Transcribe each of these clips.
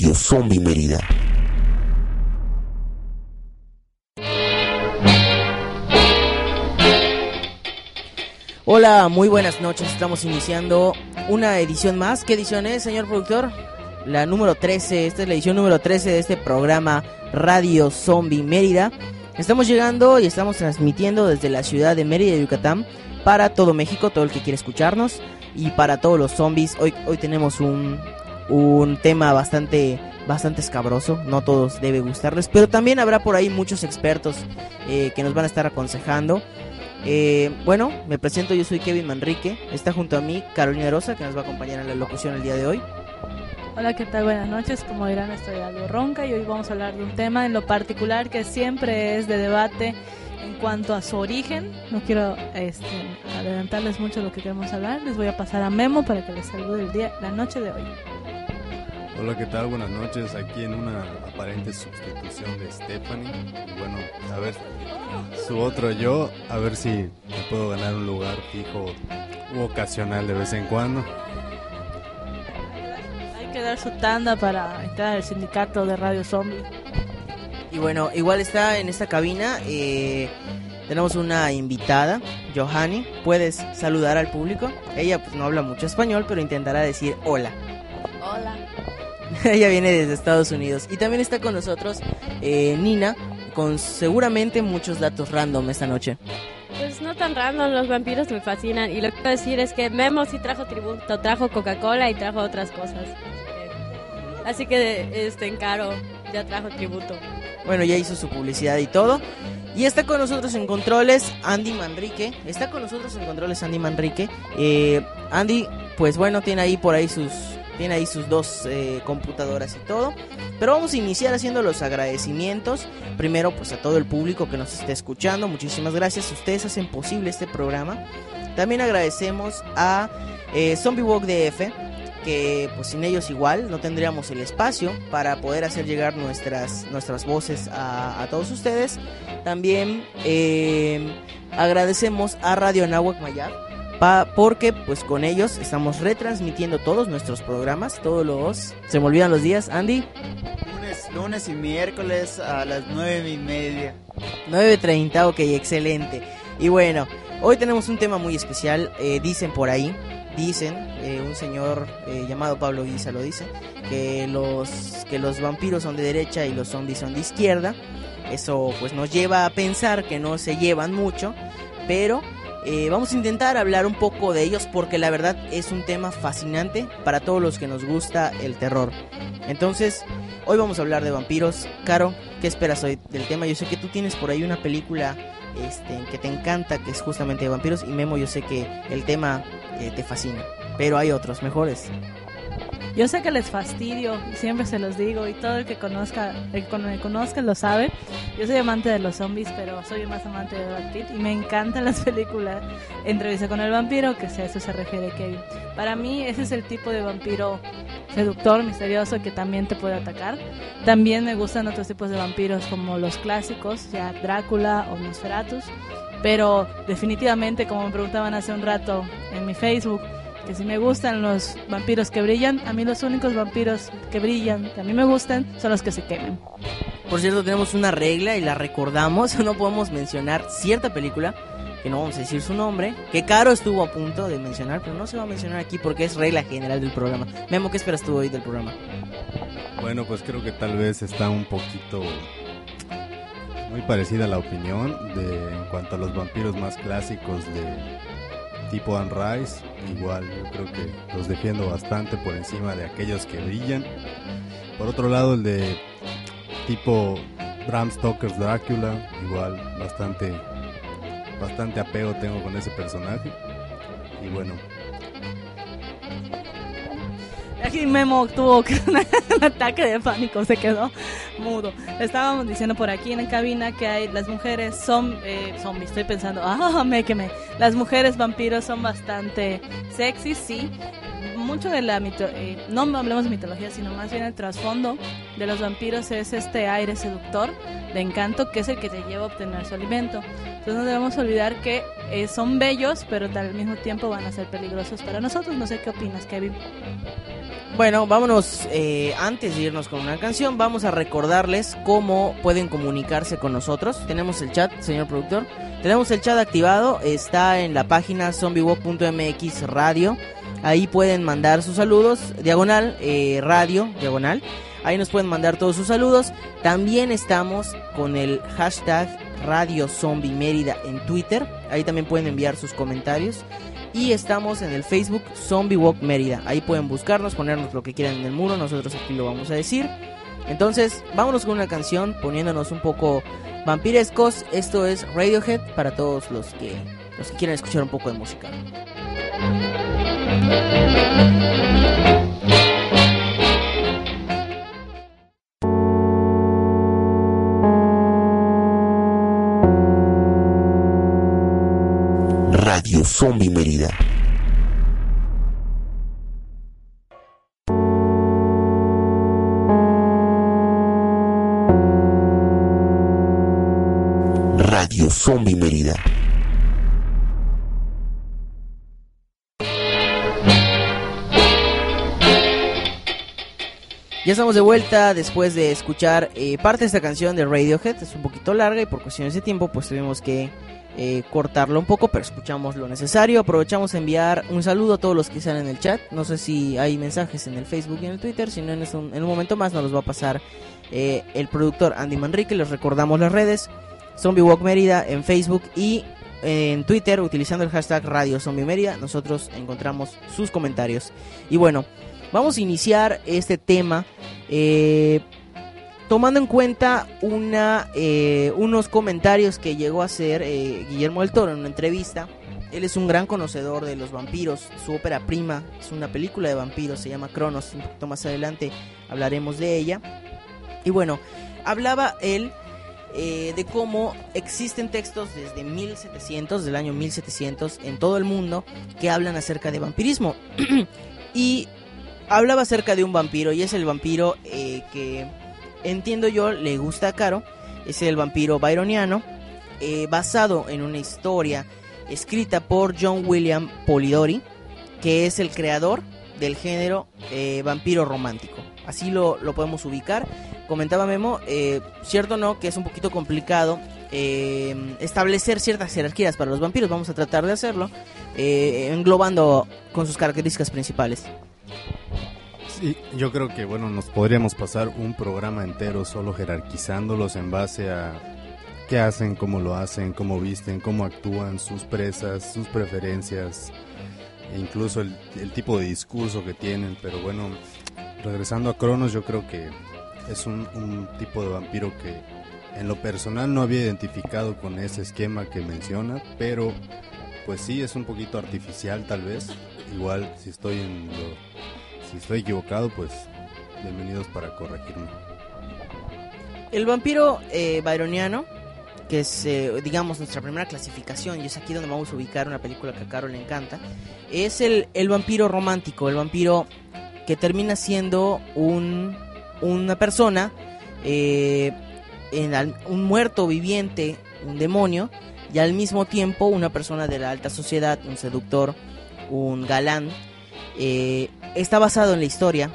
Radio Zombie Mérida. Hola, muy buenas noches. Estamos iniciando una edición más. ¿Qué edición es, señor productor? La número 13. Esta es la edición número 13 de este programa Radio Zombie Mérida. Estamos llegando y estamos transmitiendo desde la ciudad de Mérida, Yucatán, para todo México, todo el que quiere escucharnos y para todos los zombies. Hoy, hoy tenemos un, un tema bastante bastante escabroso, no todos debe gustarles, pero también habrá por ahí muchos expertos eh, que nos van a estar aconsejando. Eh, bueno, me presento, yo soy Kevin Manrique, está junto a mí Carolina Rosa, que nos va a acompañar en la locución el día de hoy. Hola, ¿qué tal? Buenas noches. Como dirán, estoy algo ronca y hoy vamos a hablar de un tema en lo particular que siempre es de debate en cuanto a su origen. No quiero este, adelantarles mucho lo que queremos hablar. Les voy a pasar a Memo para que les salude el día, la noche de hoy. Hola, ¿qué tal? Buenas noches. Aquí en una aparente sustitución de Stephanie. Bueno, a ver, su otro yo, a ver si me puedo ganar un lugar fijo u ocasional de vez en cuando. Hay que dar su tanda para entrar al sindicato de Radio Zombie. Y bueno, igual está en esta cabina. Eh, tenemos una invitada, Johanny. ¿Puedes saludar al público? Ella pues no habla mucho español, pero intentará decir hola. Hola. Ella viene desde Estados Unidos. Y también está con nosotros eh, Nina, con seguramente muchos datos random esta noche. Pues no tan random, los vampiros me fascinan. Y lo que quiero decir es que Memo sí trajo tributo, trajo Coca-Cola y trajo otras cosas. Así que este encaro ya trajo tributo. Bueno, ya hizo su publicidad y todo. Y está con nosotros en controles Andy Manrique. Está con nosotros en controles Andy Manrique. Eh, Andy, pues bueno, tiene ahí por ahí sus tiene ahí sus dos eh, computadoras y todo. Pero vamos a iniciar haciendo los agradecimientos. Primero, pues a todo el público que nos esté escuchando. Muchísimas gracias. Ustedes hacen posible este programa. También agradecemos a eh, Zombie Walk DF. Que pues sin ellos igual no tendríamos el espacio para poder hacer llegar nuestras, nuestras voces a, a todos ustedes. También eh, agradecemos a Radio Nahuac Mayab porque pues con ellos estamos retransmitiendo todos nuestros programas, todos los... Se me olvidan los días, Andy. Lunes, lunes y miércoles a las nueve y media. 9.30, ok, excelente. Y bueno, hoy tenemos un tema muy especial, eh, dicen por ahí, dicen, eh, un señor eh, llamado Pablo Guisa lo dice, que los, que los vampiros son de derecha y los zombies son de izquierda. Eso pues nos lleva a pensar que no se llevan mucho, pero eh, vamos a intentar hablar un poco de ellos porque la verdad es un tema fascinante para todos los que nos gusta el terror. Entonces, hoy vamos a hablar de vampiros. Caro, ¿qué esperas hoy del tema? Yo sé que tú tienes por ahí una película este, que te encanta, que es justamente de vampiros. Y Memo, yo sé que el tema eh, te fascina. Pero hay otros mejores. Yo sé que les fastidio, y siempre se los digo, y todo el que conozca, el que me conozca lo sabe. Yo soy amante de los zombies, pero soy más amante de Brad Pitt, y me encantan las películas Entrevista con el vampiro, que a eso se refiere Kevin. Para mí, ese es el tipo de vampiro seductor, misterioso, que también te puede atacar. También me gustan otros tipos de vampiros, como los clásicos, ya Drácula o Nosferatus. Pero definitivamente, como me preguntaban hace un rato en mi Facebook, que si me gustan los vampiros que brillan, a mí los únicos vampiros que brillan, que a mí me gustan, son los que se queman. Por cierto, tenemos una regla y la recordamos, no podemos mencionar cierta película, que no vamos a decir su nombre, que Caro estuvo a punto de mencionar, pero no se va a mencionar aquí porque es regla general del programa. Memo, ¿qué esperas tú hoy del programa? Bueno, pues creo que tal vez está un poquito muy parecida la opinión de en cuanto a los vampiros más clásicos de tipo Anne Rice, igual yo creo que los defiendo bastante por encima de aquellos que brillan. Por otro lado, el de tipo Bram Stoker's Drácula, igual bastante bastante apego tengo con ese personaje. Y bueno, Aquí Memo tuvo un ataque de pánico, se quedó mudo. Estábamos diciendo por aquí en la cabina que hay las mujeres son eh, zombies. Estoy pensando, ah, me quemé. Las mujeres vampiros son bastante sexy, sí. Mucho de la mito eh, no hablemos de mitología, sino más bien el trasfondo de los vampiros es este aire seductor de encanto que es el que te lleva a obtener su alimento. Entonces no debemos olvidar que eh, son bellos, pero al mismo tiempo van a ser peligrosos para nosotros. No sé qué opinas, Kevin. Bueno, vámonos, eh, antes de irnos con una canción, vamos a recordarles cómo pueden comunicarse con nosotros. Tenemos el chat, señor productor. Tenemos el chat activado, está en la página zombiewalk.mx radio. Ahí pueden mandar sus saludos, diagonal, eh, radio, diagonal. Ahí nos pueden mandar todos sus saludos. También estamos con el hashtag Radio Zombie Mérida en Twitter. Ahí también pueden enviar sus comentarios. Y estamos en el Facebook Zombie Walk Mérida. Ahí pueden buscarnos, ponernos lo que quieran en el muro. Nosotros aquí lo vamos a decir. Entonces, vámonos con una canción poniéndonos un poco vampirescos. Esto es Radiohead para todos los que, los que quieran escuchar un poco de música. Radio Zombie Mérida. Radio Zombie Mérida. Ya estamos de vuelta después de escuchar eh, parte de esta canción de Radiohead. Es un poquito larga y por cuestiones de tiempo pues tuvimos que eh, cortarlo un poco, pero escuchamos lo necesario. Aprovechamos a enviar un saludo a todos los que están en el chat. No sé si hay mensajes en el Facebook y en el Twitter, si no en, un, en un momento más nos los va a pasar eh, el productor Andy Manrique. Les recordamos las redes. Zombie Walk Mérida en Facebook y en Twitter utilizando el hashtag Radio Zombie Mérida. Nosotros encontramos sus comentarios. Y bueno, vamos a iniciar este tema. Eh, tomando en cuenta una, eh, unos comentarios que llegó a hacer eh, Guillermo del Toro en una entrevista. Él es un gran conocedor de los vampiros. Su ópera prima es una película de vampiros, se llama Cronos. Un poquito más adelante hablaremos de ella. Y bueno, hablaba él de cómo existen textos desde 1700, del año 1700, en todo el mundo, que hablan acerca de vampirismo. y hablaba acerca de un vampiro, y es el vampiro que entiendo yo, le gusta a Caro. Es el vampiro byroniano, eh, basado en una historia escrita por John William Polidori, que es el creador del género eh, vampiro romántico. Así lo, lo, podemos ubicar. Comentaba Memo, eh, cierto no, que es un poquito complicado establecer ciertas jerarquías para los vampiros. Vamos a tratar de hacerlo, englobando con sus características principales. Sí, yo creo que bueno, nos podríamos pasar un programa entero solo jerarquizándolos en base a qué hacen, cómo lo hacen, cómo visten, cómo actúan, sus presas, sus preferencias, e incluso el, tipo de discurso que tienen. Pero bueno, regresando a Cronos, yo creo que es un tipo de vampiro que en lo personal no había identificado con ese esquema que menciona, pero pues sí es un poquito artificial tal vez. Igual si estoy en lo si estoy equivocado, pues bienvenidos para corregirme. El vampiro eh, byroniano, que es, eh, digamos, nuestra primera clasificación, y es aquí donde vamos a ubicar una película que a Carol le encanta, es el, el vampiro romántico, el vampiro que termina siendo un, una persona, eh, en, un muerto viviente, un demonio, y al mismo tiempo una persona de la alta sociedad, un seductor, un galán, eh, está basado en la historia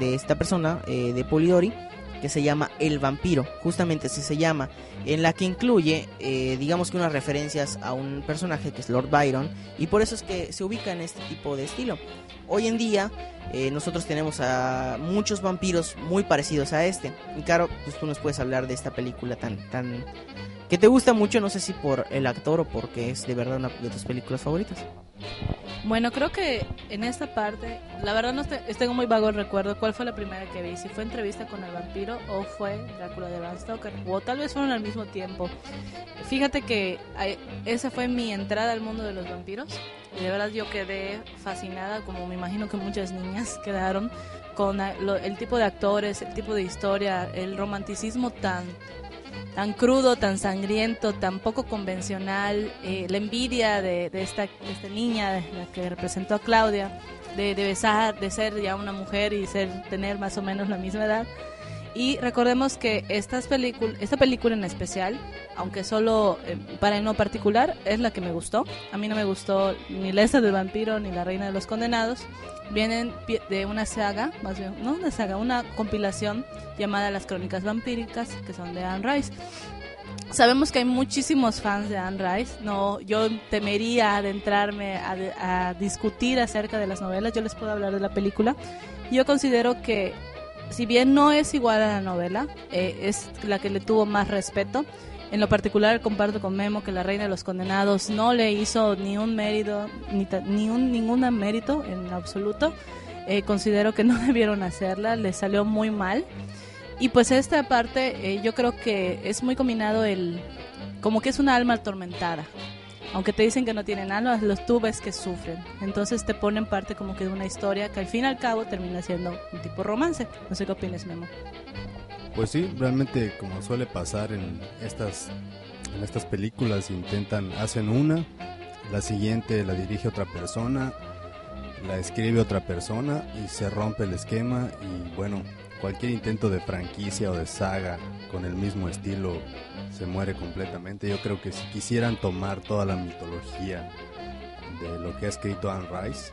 de esta persona, eh, de Polidori, que se llama El Vampiro, justamente así se llama, en la que incluye, eh, digamos que unas referencias a un personaje que es Lord Byron, y por eso es que se ubica en este tipo de estilo. Hoy en día eh, nosotros tenemos a muchos vampiros muy parecidos a este. Y claro, pues tú nos puedes hablar de esta película tan, tan, que te gusta mucho, no sé si por el actor o porque es de verdad una de tus películas favoritas. Bueno, creo que en esta parte, la verdad no tengo muy vago el recuerdo cuál fue la primera que vi, si fue entrevista con el vampiro o fue Drácula de Bram Stoker, o tal vez fueron al mismo tiempo. Fíjate que esa fue mi entrada al mundo de los vampiros y de verdad yo quedé fascinada, como me imagino que muchas niñas quedaron, con el tipo de actores, el tipo de historia, el romanticismo tan tan crudo, tan sangriento, tan poco convencional, eh, la envidia de, esta, esta niña, la que representó a Claudia, de, besar, de ser ya una mujer y ser tener más o menos la misma edad. Y recordemos que estas esta película en especial, aunque solo eh, para en lo particular, es la que me gustó. A mí no me gustó ni la del vampiro ni la reina de los condenados. Vienen de una saga, más bien, no una saga, una compilación llamada Las Crónicas Vampíricas, que son de Anne Rice. Sabemos que hay muchísimos fans de Anne Rice. No, yo temería adentrarme a, a discutir acerca de las novelas. Yo les puedo hablar de la película. Yo considero que, si bien no es igual a la novela, eh, es la que le tuvo más respeto. En lo particular, comparto con Memo que la Reina de los Condenados no le hizo ni un mérito, ni, ni un ningún mérito en absoluto. Eh, considero que no debieron hacerla, le salió muy mal. Y pues esta parte eh, yo creo que es muy combinado el como que es una alma atormentada. Aunque te dicen que no tienen alma, los tú ves que sufren. Entonces te ponen parte como que de una historia que al fin y al cabo termina siendo un tipo romance. No sé qué opinas, Memo. Pues sí, realmente como suele pasar en estas en estas películas intentan hacen una, la siguiente la dirige otra persona, la escribe otra persona y se rompe el esquema y bueno, cualquier intento de franquicia o de saga con el mismo estilo se muere completamente. Yo creo que si quisieran tomar toda la mitología de lo que ha escrito Anne Rice,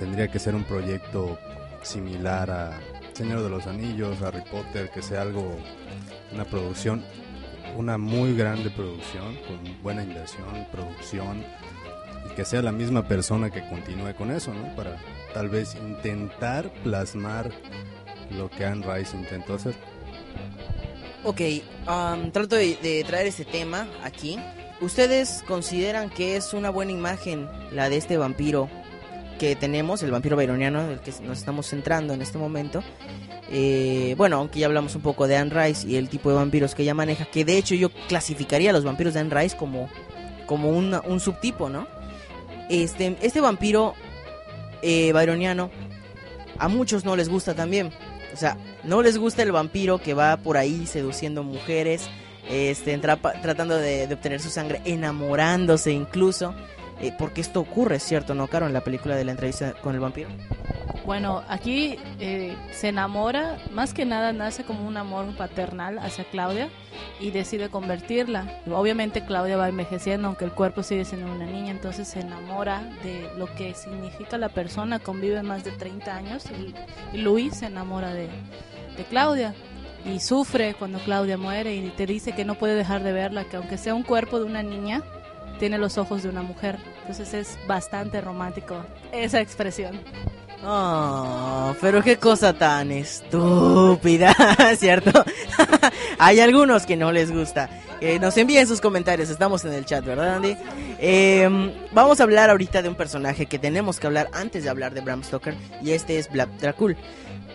tendría que ser un proyecto similar a Señor de los Anillos, Harry Potter, que sea algo, una producción, una muy grande producción, con buena inversión, producción, y que sea la misma persona que continúe con eso, ¿no? Para tal vez intentar plasmar lo que Anne Rice intentó hacer. Ok, am, trato de, traer este tema aquí. ¿Ustedes consideran que es una buena imagen la de este vampiro que tenemos, el vampiro byroniano, el que nos estamos centrando en este momento? Eh, bueno, aunque ya hablamos un poco de Anne Rice y el tipo de vampiros que ella maneja, que de hecho yo clasificaría a los vampiros de Anne Rice como, como un subtipo, ¿no? Este, este vampiro eh, byroniano a muchos no les gusta también. O sea, no les gusta el vampiro que va por ahí seduciendo mujeres, este, tratando de, de obtener su sangre, enamorándose incluso. eh, porque esto ocurre, ¿cierto, no, Caro? En la película de la entrevista con el vampiro. Bueno, aquí eh, se enamora, más que nada nace como un amor paternal hacia Claudia y decide convertirla. Obviamente Claudia va envejeciendo, aunque el cuerpo sigue siendo una niña, entonces se enamora de lo que significa la persona, convive más de 30 años y, Luis se enamora de, de Claudia y sufre cuando Claudia muere y te dice que no puede dejar de verla, que aunque sea un cuerpo de una niña, tiene los ojos de una mujer. Entonces es bastante romántico esa expresión. Oh, pero qué cosa tan estúpida, ¿cierto? Hay algunos que no les gusta. Eh, nos envíen sus comentarios, estamos en el chat, ¿verdad, Andy? Eh, vamos a hablar ahorita de un personaje que tenemos que hablar antes de hablar de Bram Stoker, y este es Vlad Dracul.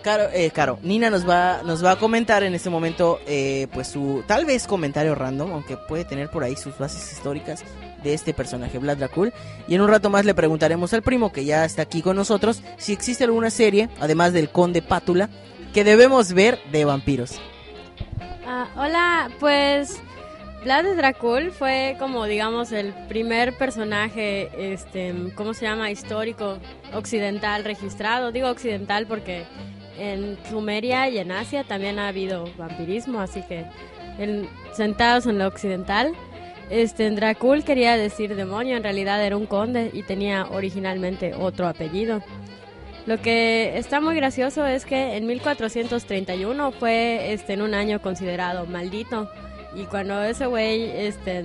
Caro, eh, Caro, Nina nos va, nos va a comentar en este momento, eh, pues su tal vez comentario random, aunque puede tener por ahí sus bases históricas de este personaje, Vlad Dracul. Y en un rato más le preguntaremos al primo, que ya está aquí con nosotros, si existe alguna serie, además del Conde Pátula, que debemos ver de vampiros. Ah, hola, pues Vlad Dracul fue como digamos el primer personaje, este, ¿cómo se llama? Histórico occidental registrado. Digo occidental porque en Sumeria y en Asia también ha habido vampirismo, así que en- sentados en lo occidental. Este, Dracul quería decir demonio, en realidad era un conde y tenía originalmente otro apellido. Lo que está muy gracioso es que en 1431 fue este, en un año considerado maldito. Y cuando ese güey este,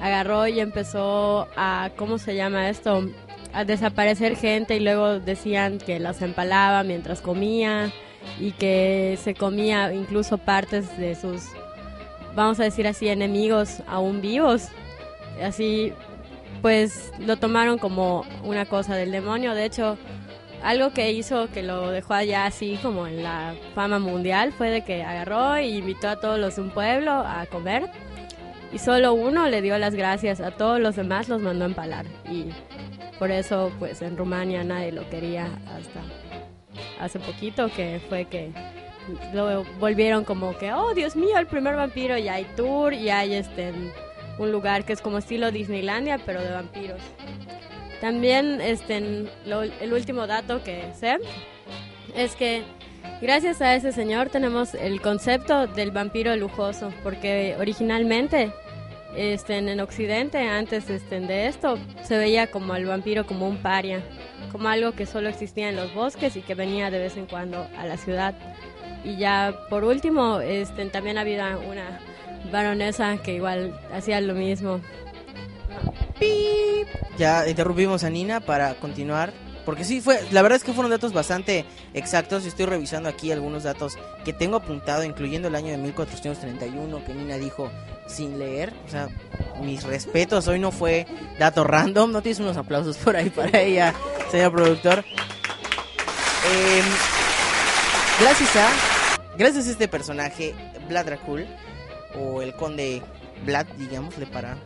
agarró y empezó a, ¿cómo se llama esto? A desaparecer gente y luego decían que las empalaba mientras comía y que se comía incluso partes de sus, vamos a decir así, enemigos aún vivos. Así, pues lo tomaron como una cosa del demonio. De hecho, algo que hizo que lo dejó allá así como en la fama mundial fue de que agarró y invitó a todos los de un pueblo a comer y solo uno le dio las gracias, a todos los demás los mandó a empalar y por eso pues en Rumania nadie lo quería hasta hace poquito que fue que lo volvieron como que oh Dios mío el primer vampiro y hay tour y hay este un lugar que es como estilo Disneylandia pero de vampiros. También este, lo- el último dato que sé es que Gracias a ese señor tenemos el concepto del vampiro lujoso, porque originalmente este, en Occidente, antes este, de esto, se veía como el vampiro como un paria, como algo que solo existía en los bosques y que venía de vez en cuando a la ciudad. Y ya por último, este, también había una baronesa que igual hacía lo mismo. Pip. Ya interrumpimos a Nina para continuar. Porque sí, fue, la verdad es que fueron datos bastante exactos. Estoy revisando aquí algunos datos que tengo apuntado, incluyendo el año de 1431 que Nina dijo sin leer. O sea, mis respetos, hoy no fue dato random. No tienes unos aplausos por ahí para ella, señor productor. Em, gracias a, gracias este personaje, Vlad Dracul, o el conde Vlad, digámosle para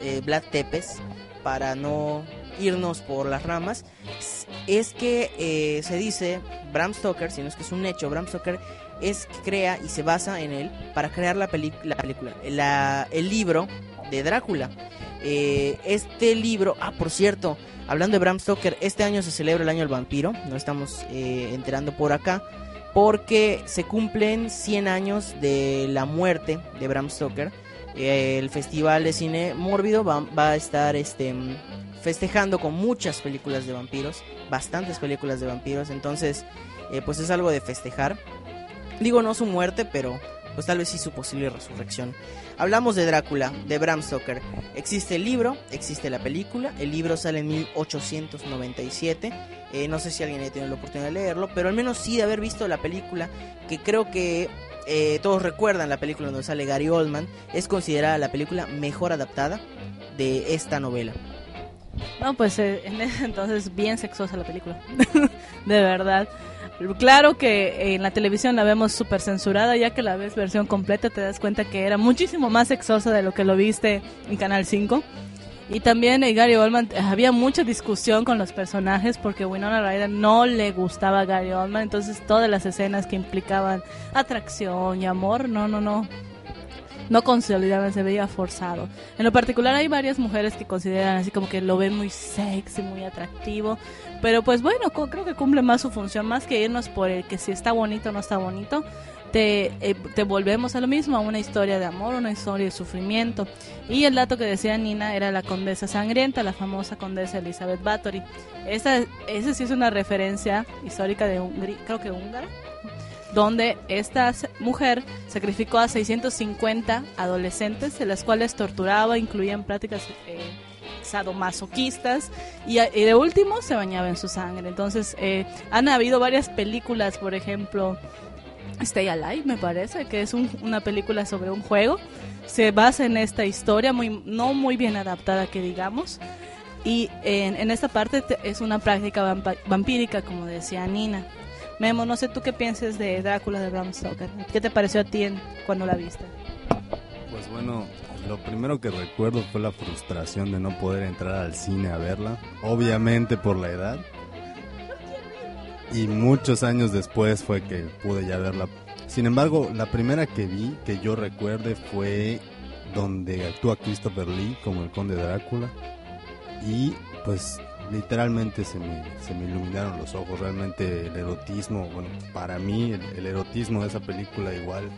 eh, Vlad Tepes, para no irnos por las ramas, es que eh, se dice Bram Stoker, si no es que es un hecho, Bram Stoker es que crea y se basa en él para crear la, la película, la- el libro de Drácula. Eh, este libro, ah, por cierto, hablando de Bram Stoker, este año se celebra el año del vampiro, no estamos enterando por acá, porque se cumplen 100 años de la muerte de Bram Stoker. Eh, el Festival de Cine Mórbido va, a estar este, festejando con muchas películas de vampiros, bastantes películas de vampiros, entonces eh, pues es algo de festejar. Digo no su muerte, pero pues tal vez sí su posible resurrección. Hablamos de Drácula, de Bram Stoker. Existe el libro, existe la película. El libro sale en 1897. Eh, no sé si alguien ha tenido la oportunidad de leerlo, pero al menos sí de haber visto la película, que creo que eh, todos recuerdan la película donde sale Gary Oldman. Es considerada la película mejor adaptada de esta novela. No, pues eh, en ese entonces bien sexosa la película. de verdad. Claro que en la televisión la vemos súper censurada, ya que la ves versión completa te das cuenta que era muchísimo más sexosa de lo que lo viste en Canal 5. Y también eh, Gary Oldman, eh, había mucha discusión con los personajes porque Winona Ryder no le gustaba a Gary Oldman, entonces todas las escenas que implicaban atracción y amor, no, no, no, no consolidaban, se veía forzado. En lo particular hay varias mujeres que consideran así como que lo ven muy sexy, muy atractivo, pero pues bueno, creo que cumple más su función, más que irnos por el que si está bonito o no está bonito, te, eh, te volvemos a lo mismo, a una historia de amor, una historia de sufrimiento. Y el dato que decía Nina era la condesa sangrienta, la famosa condesa Elizabeth Bathory. Esa, esa sí es una referencia histórica de Hungría, creo que húngara, donde esta mujer sacrificó a 650 adolescentes, de las cuales torturaba, incluían prácticas eh, sadomasoquistas y, y de último se bañaba en su sangre. Entonces eh, han habido varias películas, por ejemplo, Stay Alive me parece, que es un- una película sobre un juego. Se basa en esta historia, muy, no muy bien adaptada que digamos. Y en, en esta parte te- es una práctica vampa- vampírica, como decía Nina. Memo, no sé tú qué piensas de Drácula de Bram Stoker. ¿Qué te pareció a ti en- cuando la viste? Pues bueno, lo primero que recuerdo fue la frustración de no poder entrar al cine a verla, obviamente por la edad. Y muchos años después fue que pude ya verla. Sin embargo, la primera que vi, que yo recuerde, fue donde actúa Christopher Lee como el conde Drácula. Y pues literalmente se me, se me iluminaron los ojos. Realmente el erotismo, bueno, para mí el, el erotismo de esa película igual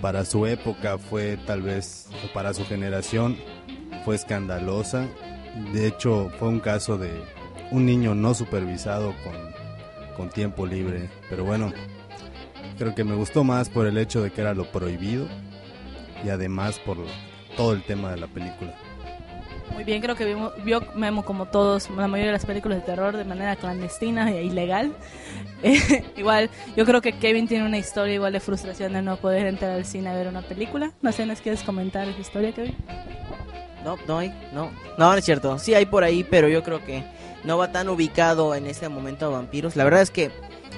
para su época fue tal vez, o para su generación, fue escandalosa. De hecho, fue un caso de un niño no supervisado con, con tiempo libre. Pero bueno, creo que me gustó más por el hecho de que era lo prohibido y además por todo el tema de la película. Muy bien, creo que vimos, vio Memo como todos, la mayoría de las películas de terror de manera clandestina e ilegal. Eh, igual, yo creo que Kevin tiene una historia igual de frustración de no poder entrar al cine a ver una película. No sé, ¿nos quieres comentar esa historia, Kevin? No, no hay, no. No, no es cierto. Sí hay por ahí, pero yo creo que no va tan ubicado en este momento a vampiros. La verdad es que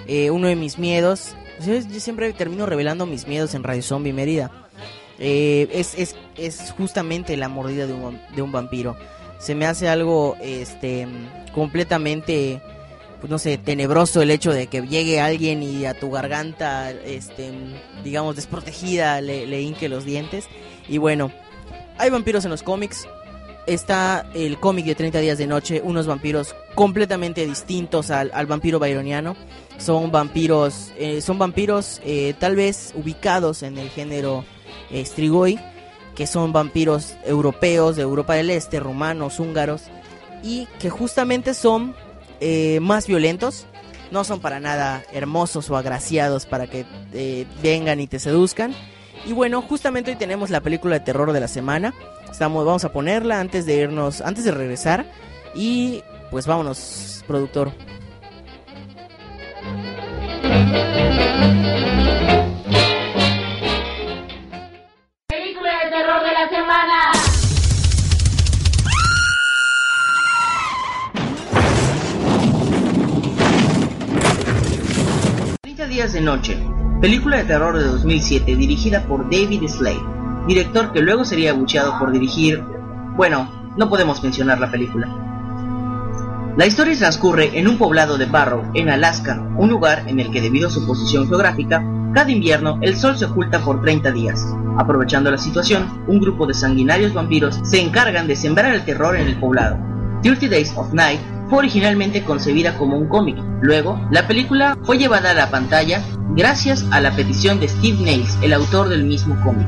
eh, uno de mis miedos, yo, yo siempre termino revelando mis miedos en Radio Zombie Mérida. Eh, es, es, es justamente la mordida de un, de un vampiro. Se me hace algo este completamente pues no sé, tenebroso el hecho de que llegue alguien y a tu garganta, este, digamos, desprotegida le, le hinque los dientes. Y bueno, hay vampiros en los cómics, está el cómic de 30 días de noche, unos vampiros completamente distintos al, al vampiro byroniano. Son vampiros, eh, son vampiros eh, tal vez ubicados en el género Strigoi, que son vampiros europeos de Europa del Este, rumanos, húngaros, y que justamente son eh, más violentos. No son para nada hermosos o agraciados para que eh, vengan y te seduzcan. Y bueno, justamente hoy tenemos la película de terror de la semana. Estamos, vamos a ponerla antes de irnos, antes de regresar. Y pues vámonos, productor. Días de noche, película de terror de 2007 dirigida por David Slade, director que luego sería abucheado por dirigir... Bueno, no podemos mencionar la película. La historia transcurre en un poblado de Barrow, en Alaska, un lugar en el que debido a su posición geográfica, cada invierno el sol se oculta por 30 días. Aprovechando la situación, un grupo de sanguinarios vampiros se encargan de sembrar el terror en el poblado. 30 Days of Night fue originalmente concebida como un cómic. Luego, la película fue llevada a la pantalla gracias a la petición de Steve Nails, el autor del mismo cómic.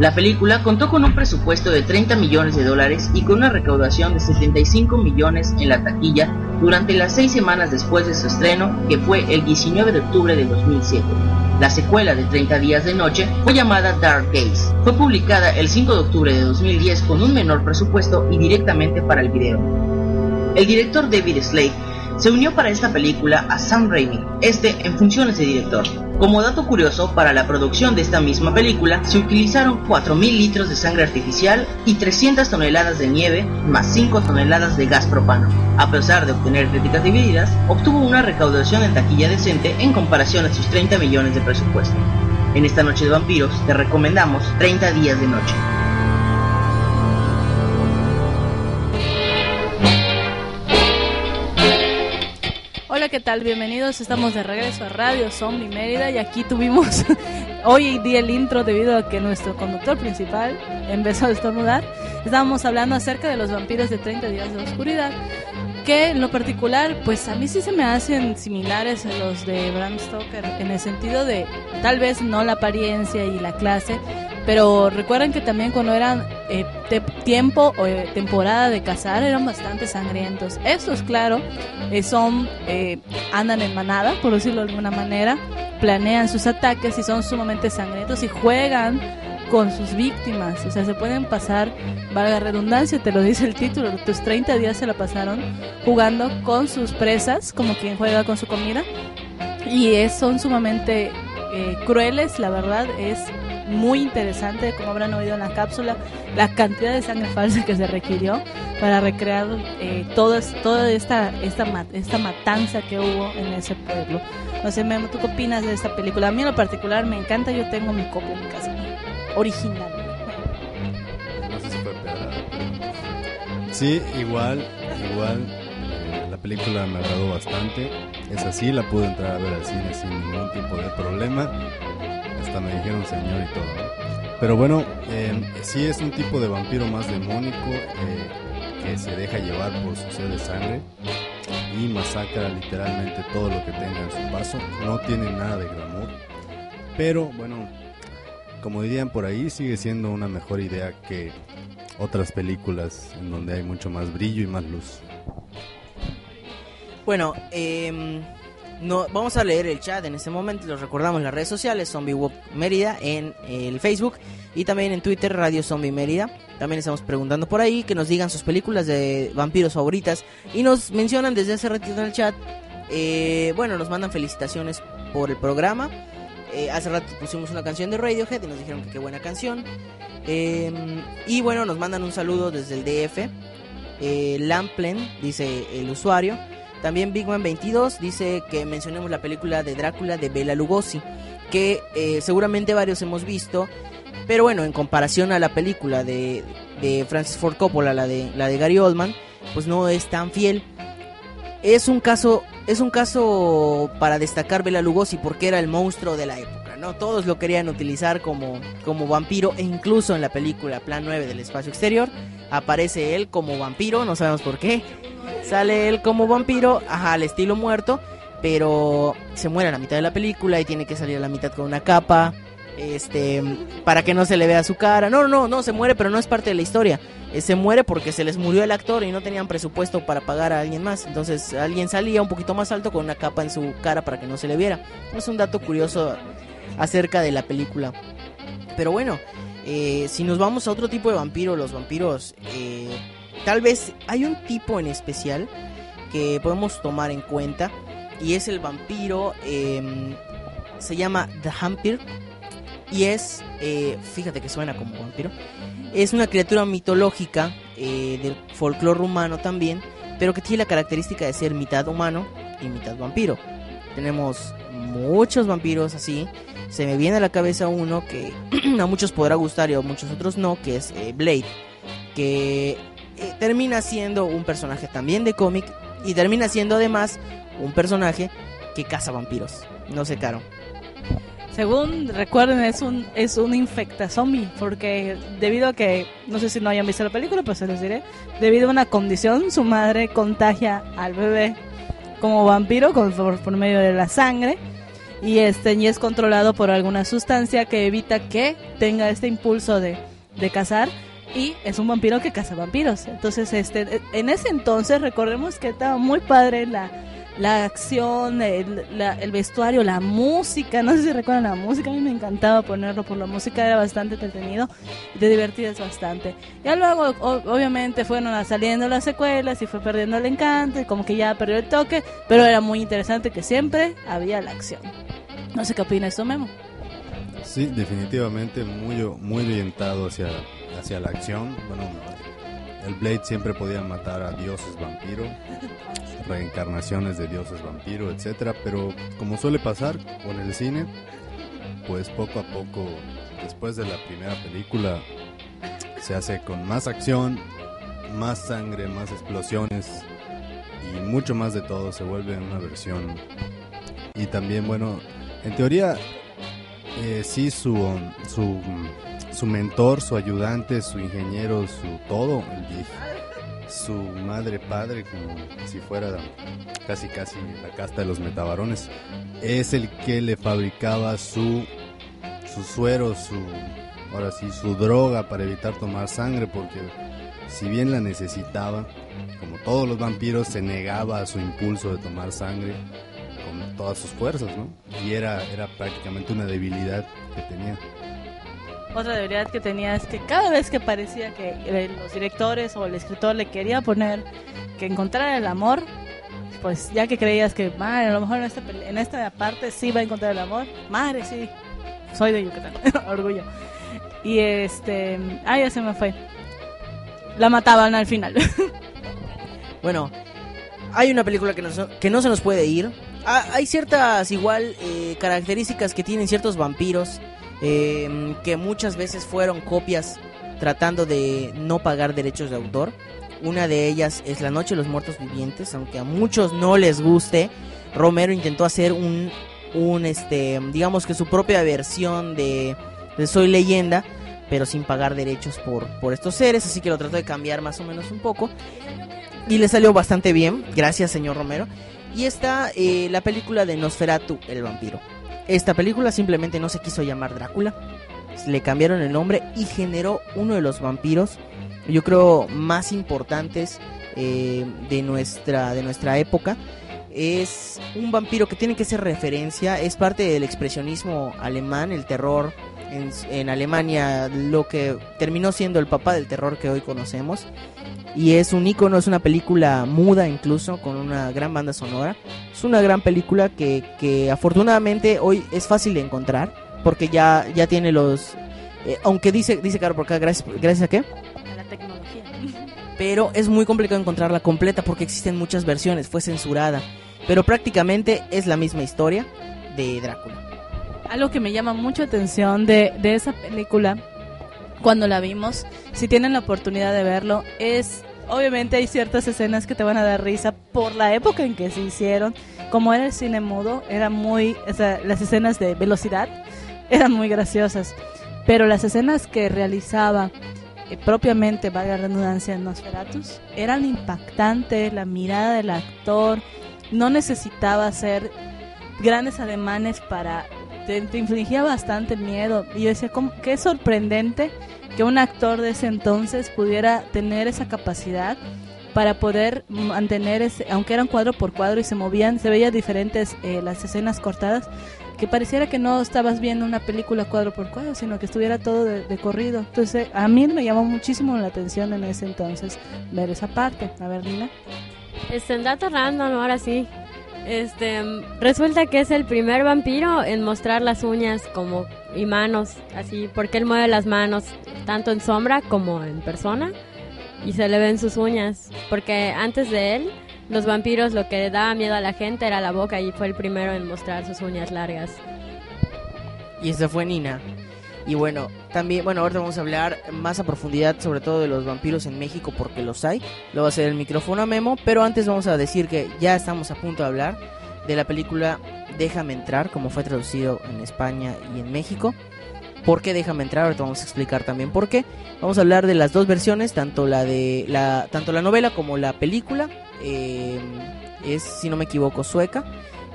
La película contó con un presupuesto de 30 millones de dólares y con una recaudación de 75 millones en la taquilla durante las seis semanas después de su estreno, que fue el 19 de octubre de 2007. La secuela de 30 días de noche fue llamada Dark Days. Fue publicada el 5 de octubre de 2010 con un menor presupuesto y directamente para el video. El director David Slade se unió para esta película a Sam Raimi, este en funciones de director. Como dato curioso, para la producción de esta misma película se utilizaron 4.000 litros de sangre artificial y 300 toneladas de nieve más 5 toneladas de gas propano. A pesar de obtener críticas divididas, obtuvo una recaudación en taquilla decente en comparación a sus 30 millones de presupuesto. En esta noche de vampiros te recomendamos 30 días de noche. ¿Qué tal? Bienvenidos. Estamos de regreso a Radio Zombie Mérida y aquí tuvimos hoy día el intro debido a que nuestro conductor principal empezó a estornudar. Estábamos hablando acerca de los vampiros de 30 días de oscuridad, que en lo particular, pues a mí sí se me hacen similares a los de Bram Stoker en el sentido de tal vez no la apariencia y la clase, pero recuerden que también cuando eran eh, te- tiempo o eh, temporada de cazar eran bastante sangrientos. Estos, claro, eh, son eh, andan en manada, por decirlo de alguna manera, planean sus ataques y son sumamente sangrientos y juegan con sus víctimas. O sea, se pueden pasar, valga redundancia, te lo dice el título, tus 30 días se la pasaron jugando con sus presas, como quien juega con su comida. Y es, son sumamente eh, crueles, la verdad, es muy interesante, como habrán oído en la cápsula, la cantidad de sangre falsa que se requirió para recrear eh, todo es- toda esta, esta, esta matanza que hubo en ese pueblo. No sé, Memo, ¿tú qué opinas de esta película? A mí en lo particular me encanta, yo tengo mi copia en casa, original. Sí, igual, igual. eh, la película me agradó bastante. Es así, la pude entrar a ver al cine sin ningún tipo de problema. Me dijeron señor y todo. Pero bueno, eh, sí es un tipo de vampiro más demónico eh, que se deja llevar por su sed de sangre y masacra literalmente todo lo que tenga en su paso. No tiene nada de glamour. Pero bueno, como dirían por ahí, sigue siendo una mejor idea que otras películas en donde hay mucho más brillo y más luz. Bueno, em, no, vamos a leer el chat en este momento. Los recordamos las redes sociales, Zombie Walk Mérida en el Facebook y también en Twitter, Radio Zombie Mérida. También estamos preguntando por ahí que nos digan sus películas de vampiros favoritas y nos mencionan desde hace ratito en el chat. eh, bueno, nos mandan felicitaciones por el programa. Eh, hace rato pusimos una canción de Radiohead y nos dijeron que qué buena canción. Em, y bueno, nos mandan un saludo desde el DF. Eh, Lamplen, dice el usuario. También Big Man 22 dice que mencionemos la película de Drácula de Bela Lugosi, que eh, seguramente varios hemos visto, pero bueno, en comparación a la película de, de Francis Ford Coppola, la de, la de Gary Oldman, pues no es tan fiel. Es un caso, es un caso para destacar Bela Lugosi porque era el monstruo de la época, ¿no? Todos lo querían utilizar como, como vampiro e incluso en la película Plan 9 del espacio exterior aparece él como vampiro, no sabemos por qué. Sale él como vampiro, ajá, al estilo muerto, pero se muere a la mitad de la película y tiene que salir a la mitad con una capa, este, para que no se le vea su cara. No, no, no, se muere, pero no es parte de la historia. Eh, se muere porque se les murió el actor y no tenían presupuesto para pagar a alguien más. Entonces alguien salía un poquito más alto con una capa en su cara para que no se le viera. Es un dato curioso acerca de la película. Pero bueno, eh, si nos vamos a otro tipo de vampiro, los vampiros, eh, tal vez hay un tipo en especial que podemos tomar en cuenta y es el vampiro, em, se llama The Vampire y es, eh, fíjate que suena como vampiro, es una criatura mitológica eh, del folclore rumano también, pero que tiene la característica de ser mitad humano y mitad vampiro. Tenemos muchos vampiros así. Se me viene a la cabeza uno que a muchos podrá gustar y a muchos otros no, que es eh, Blade, que eh, termina siendo un personaje también de cómic y termina siendo además un personaje que caza vampiros. No sé, Caro. Según recuerden, es un es un infecta zombie, porque debido a que, no sé si no hayan visto la película, pues se los diré, debido a una condición, su madre contagia al bebé como vampiro con, por, por medio de la sangre y este y es controlado por alguna sustancia que evita que tenga este impulso de, de cazar y es un vampiro que caza vampiros. Entonces, este en ese entonces recordemos que estaba muy padre la la acción, el, la- el vestuario, la música, no sé si recuerdan la música, a mí me encantaba ponerlo por la música, era bastante entretenido y te divertías bastante. Ya luego, o- obviamente, fueron saliendo las secuelas y fue perdiendo el encanto y como que ya perdió el toque, pero era muy interesante que siempre había la acción. No sé qué opina esto, Memo. Sí, definitivamente muy, muy orientado hacia, hacia la acción. Bueno, el Blade siempre podía matar a dioses vampiro, reencarnaciones de dioses vampiro, etcétera, pero como suele pasar con el cine, pues poco a poco, después de la primera película, se hace con más acción, más sangre, más explosiones y mucho más de todo. Se vuelve una versión. Y también, bueno, en teoría, eh, sí, su, su, su mentor, su ayudante, su ingeniero, su todo, su madre, padre, como si fuera casi casi la casta de los metabarones, es el que le fabricaba su, su suero, su, ahora sí, su droga para evitar tomar sangre, porque si bien la necesitaba, como todos los vampiros, se negaba a su impulso de tomar sangre con todas sus fuerzas, ¿no? Y era, era prácticamente una debilidad que tenía. Otra debilidad que tenía es que cada vez que parecía que los directores o el escritor le quería poner que encontrara el amor, pues ya que creías que, madre, a lo mejor en esta, parte sí va a encontrar el amor, madre, sí, soy de Yucatán, orgullo. Y este, ah, ya se me fue. La mataban al final. Bueno, hay una película que que no se nos puede ir. Ah, hay ciertas igual eh, características que tienen ciertos vampiros eh, que muchas veces fueron copias tratando de no pagar derechos de autor. Una de ellas es La Noche de los Muertos Vivientes, aunque a muchos no les guste. Romero intentó hacer un, este, digamos que su propia versión de, de Soy Leyenda, pero sin pagar derechos por, por estos seres, así que lo trató de cambiar más o menos un poco y le salió bastante bien, gracias señor Romero. Y está eh, la película de Nosferatu, el vampiro. Esta película simplemente no se quiso llamar Drácula, le cambiaron el nombre y generó uno de los vampiros, yo creo, más importantes eh, de, nuestra, de nuestra época. Es un vampiro que tiene que ser referencia, es parte del expresionismo alemán, el terror en, en Alemania, lo que terminó siendo el papá del terror que hoy conocemos y es un icono, es una película muda incluso, con una gran banda sonora. Es una gran película que, que afortunadamente hoy es fácil de encontrar, porque ya, ya tiene los... eh, aunque dice, dice Caro por acá, gracias, gracias a qué, A la tecnología. pero es muy complicado encontrarla completa porque existen muchas versiones, fue censurada, pero prácticamente es la misma historia de Drácula. Algo que me llama mucho atención de, de esa película, cuando la vimos, si tienen la oportunidad de verlo, es, obviamente hay ciertas escenas que te van a dar risa por la época en que se hicieron. Como era el cine mudo, era muy, o sea, las escenas de velocidad, eran muy graciosas. Pero las escenas que realizaba eh, propiamente, valga la redundancia, Nosferatus, eran impactantes, la mirada del actor, no necesitaba hacer grandes ademanes para... Te, infligía bastante miedo. Y yo decía, ¿cómo? qué sorprendente que un actor de ese entonces pudiera tener esa capacidad para poder mantener ese, aunque eran cuadro por cuadro y se movían, se veían diferentes eh, las escenas cortadas, que pareciera que no estabas viendo una película cuadro por cuadro, sino que estuviera todo de, corrido. Entonces, a mí me llamó muchísimo la atención en ese entonces ver esa parte. A ver, Lina. Este, dato random, ahora sí. Este, resulta que es el primer vampiro en mostrar las uñas como y manos, así, porque él mueve las manos tanto en sombra como en persona y se le ven sus uñas, porque antes de él los vampiros lo que daba miedo a la gente era la boca y fue el primero en mostrar sus uñas largas. Y esa fue Nina. Y bueno, también, bueno, ahorita vamos a hablar más a profundidad sobre todo de los vampiros en México porque los hay. Lo va a hacer el micrófono a Memo, pero antes vamos a decir que ya estamos a punto de hablar de la película Déjame entrar, como fue traducido en España y en México. ¿Por qué Déjame entrar? Ahorita vamos a explicar también por qué. Vamos a hablar de las dos versiones, tanto la de la tanto la novela como la película. Eh, es, si no me equivoco, sueca.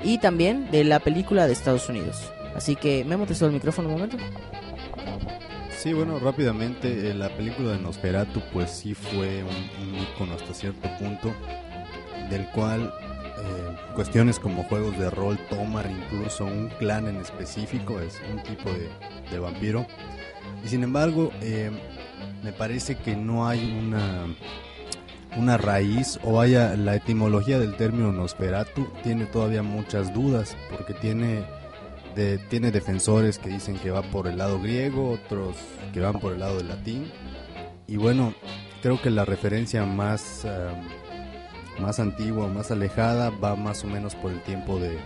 Y también de la película de Estados Unidos. Así que, Memo, te subo el micrófono un momento. Sí, bueno, rápidamente, eh, la película de Nosferatu pues sí fue un, ícono hasta cierto punto, del cual eh, cuestiones como juegos de rol toman incluso un clan en específico, es un tipo de, de vampiro. Y sin embargo, eh, me parece que no hay una, una raíz o vaya, la etimología del término Nosferatu tiene todavía muchas dudas, porque tiene, tiene defensores que dicen que va por el lado griego, otros que van por el lado del latín. Y bueno, creo que la referencia más... eh, más antigua, más alejada, va más o menos por el tiempo de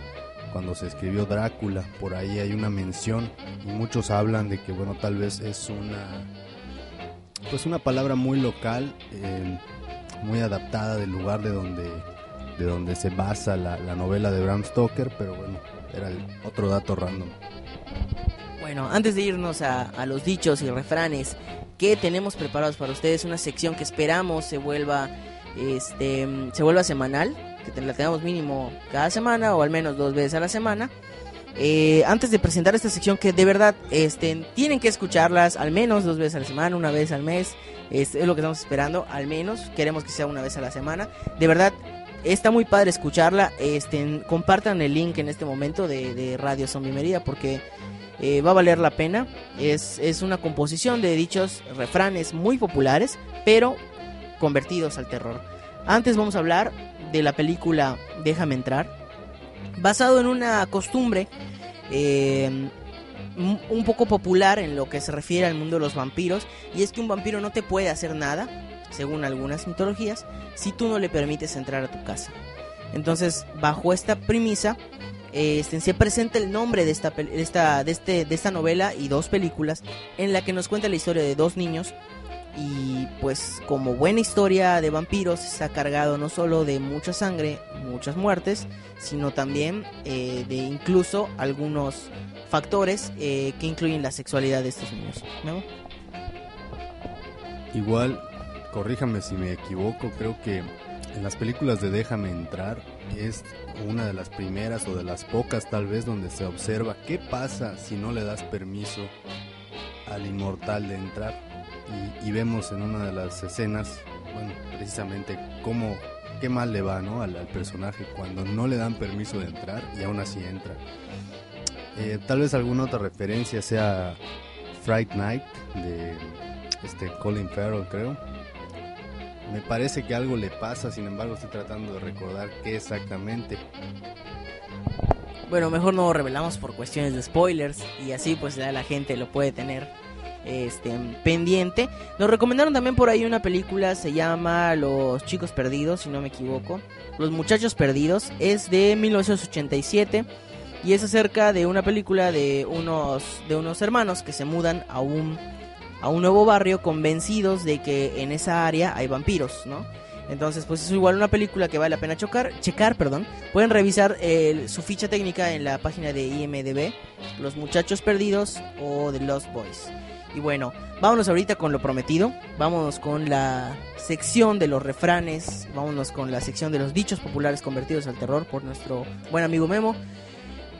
cuando se escribió Drácula. Por ahí hay una mención y muchos hablan de que, bueno, tal vez es una, pues una palabra muy local, eh, muy adaptada del lugar de donde, de donde se basa la, la novela de Bram Stoker, pero bueno, era el otro dato random. Bueno, antes de irnos a, los dichos y refranes que tenemos preparados para ustedes, una sección que esperamos se vuelva este se vuelva semanal, que la tengamos mínimo cada semana o al menos dos veces a la semana. Eh, antes de presentar esta sección que de verdad este, tienen que escucharlas al menos dos veces a la semana, una vez al mes, es, es lo que estamos esperando, al menos queremos que sea una vez a la semana. De verdad, está muy padre escucharla. Este, compartan el link en este momento de, Radio Zombie porque eh, va a valer la pena. Es, es una composición de dichos refranes muy populares, pero convertidos al terror. Antes vamos a hablar de la película Déjame entrar, basado en una costumbre un un poco popular en lo que se refiere al mundo de los vampiros, y es que un vampiro no te puede hacer nada, según algunas mitologías, si tú no le permites entrar a tu casa. Entonces, bajo esta premisa, eh, se presenta el nombre de esta, de esta, de, este, de esta novela y dos películas en la que nos cuenta la historia de dos niños y pues como buena historia de vampiros está cargado no solo de mucha sangre, muchas muertes, sino también eh, de incluso algunos factores eh, que incluyen la sexualidad de estos niños. Igual, corríjame si me equivoco, creo que en las películas de Déjame entrar es una de las primeras o de las pocas tal vez donde se observa qué pasa si no le das permiso al inmortal de entrar. Y, vemos en una de las escenas, bueno, precisamente cómo, qué mal le va ¿no? al, al personaje cuando no le dan permiso de entrar y aún así entra. Eh, tal vez alguna otra referencia sea Fright Night de este Colin Farrell creo me parece que algo le pasa sin embargo estoy tratando de recordar qué exactamente Bueno, mejor no revelamos por cuestiones de spoilers y así pues ya la gente lo puede tener este pendiente. Nos recomendaron también por ahí una película, se llama Los chicos perdidos, si no me equivoco. Los muchachos perdidos, es de 1987 y es acerca de una película de unos de unos hermanos que se mudan a un a un nuevo barrio convencidos de que en esa área hay vampiros, ¿no? Entonces, pues es igual una película que vale la pena chocar, checar, perdón. Pueden revisar eh, su ficha técnica en la página de IMDB, Los Muchachos Perdidos o The Lost Boys. Y bueno, vámonos ahorita con lo prometido. Vámonos con la sección de los refranes. Vámonos con la sección de los dichos populares convertidos al terror por nuestro buen amigo Memo.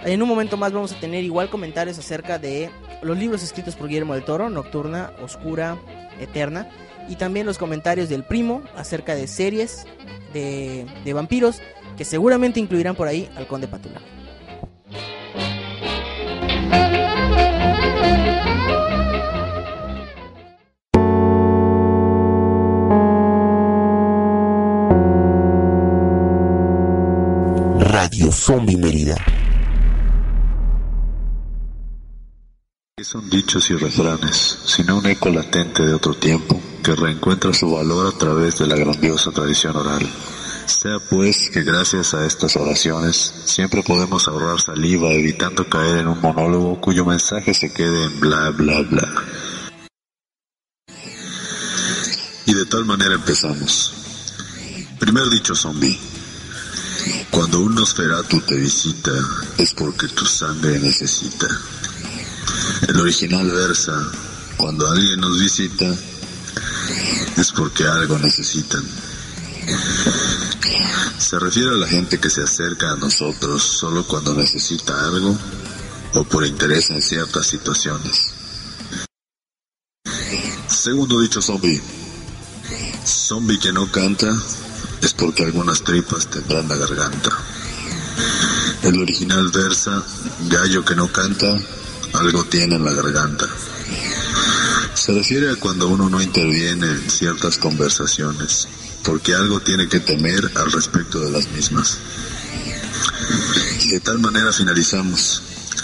En un momento más vamos a tener igual comentarios acerca de los libros escritos por Guillermo del Toro, Nocturna, Oscura, Eterna. Y también los comentarios del primo acerca de series de, vampiros que seguramente incluirán por ahí al Conde Patula. Radio Zombie Mérida. Son dichos y refranes, sino un eco latente de otro tiempo que reencuentra su valor a través de la grandiosa tradición oral? Sea pues que gracias a estas oraciones siempre podemos ahorrar saliva evitando caer en un monólogo cuyo mensaje se quede en bla bla bla. Y de tal manera empezamos. Primer dicho zombie. Cuando un Nosferatu te visita es porque tu sangre necesita. El original versa, cuando alguien nos visita es porque algo necesitan. Se refiere a la gente que se acerca a nosotros solo cuando necesita algo o por interés en ciertas situaciones. Segundo dicho zombie. Zombie que no canta es porque algunas tripas tendrán la garganta. El original versa, gallo que no canta, algo tiene en la garganta. Se refiere a cuando uno no interviene en ciertas conversaciones, porque algo tiene que temer al respecto de las mismas. Y de tal manera finalizamos,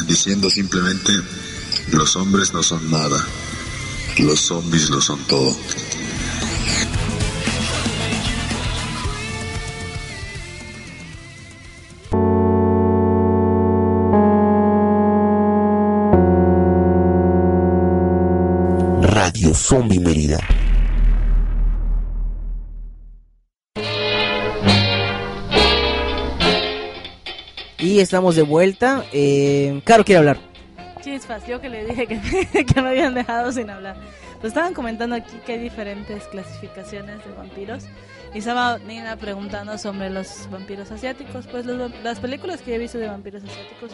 diciendo simplemente, los hombres no son nada, los zombies lo son todo. Zombie Mérida. Y estamos de vuelta. Eh, Caro quiere hablar. Chispas, yo que le dije que, que me habían dejado sin hablar. Pues estaban comentando aquí que hay diferentes clasificaciones de vampiros. Y estaba Nina preguntando sobre los vampiros asiáticos. Pues los- las películas que he visto de vampiros asiáticos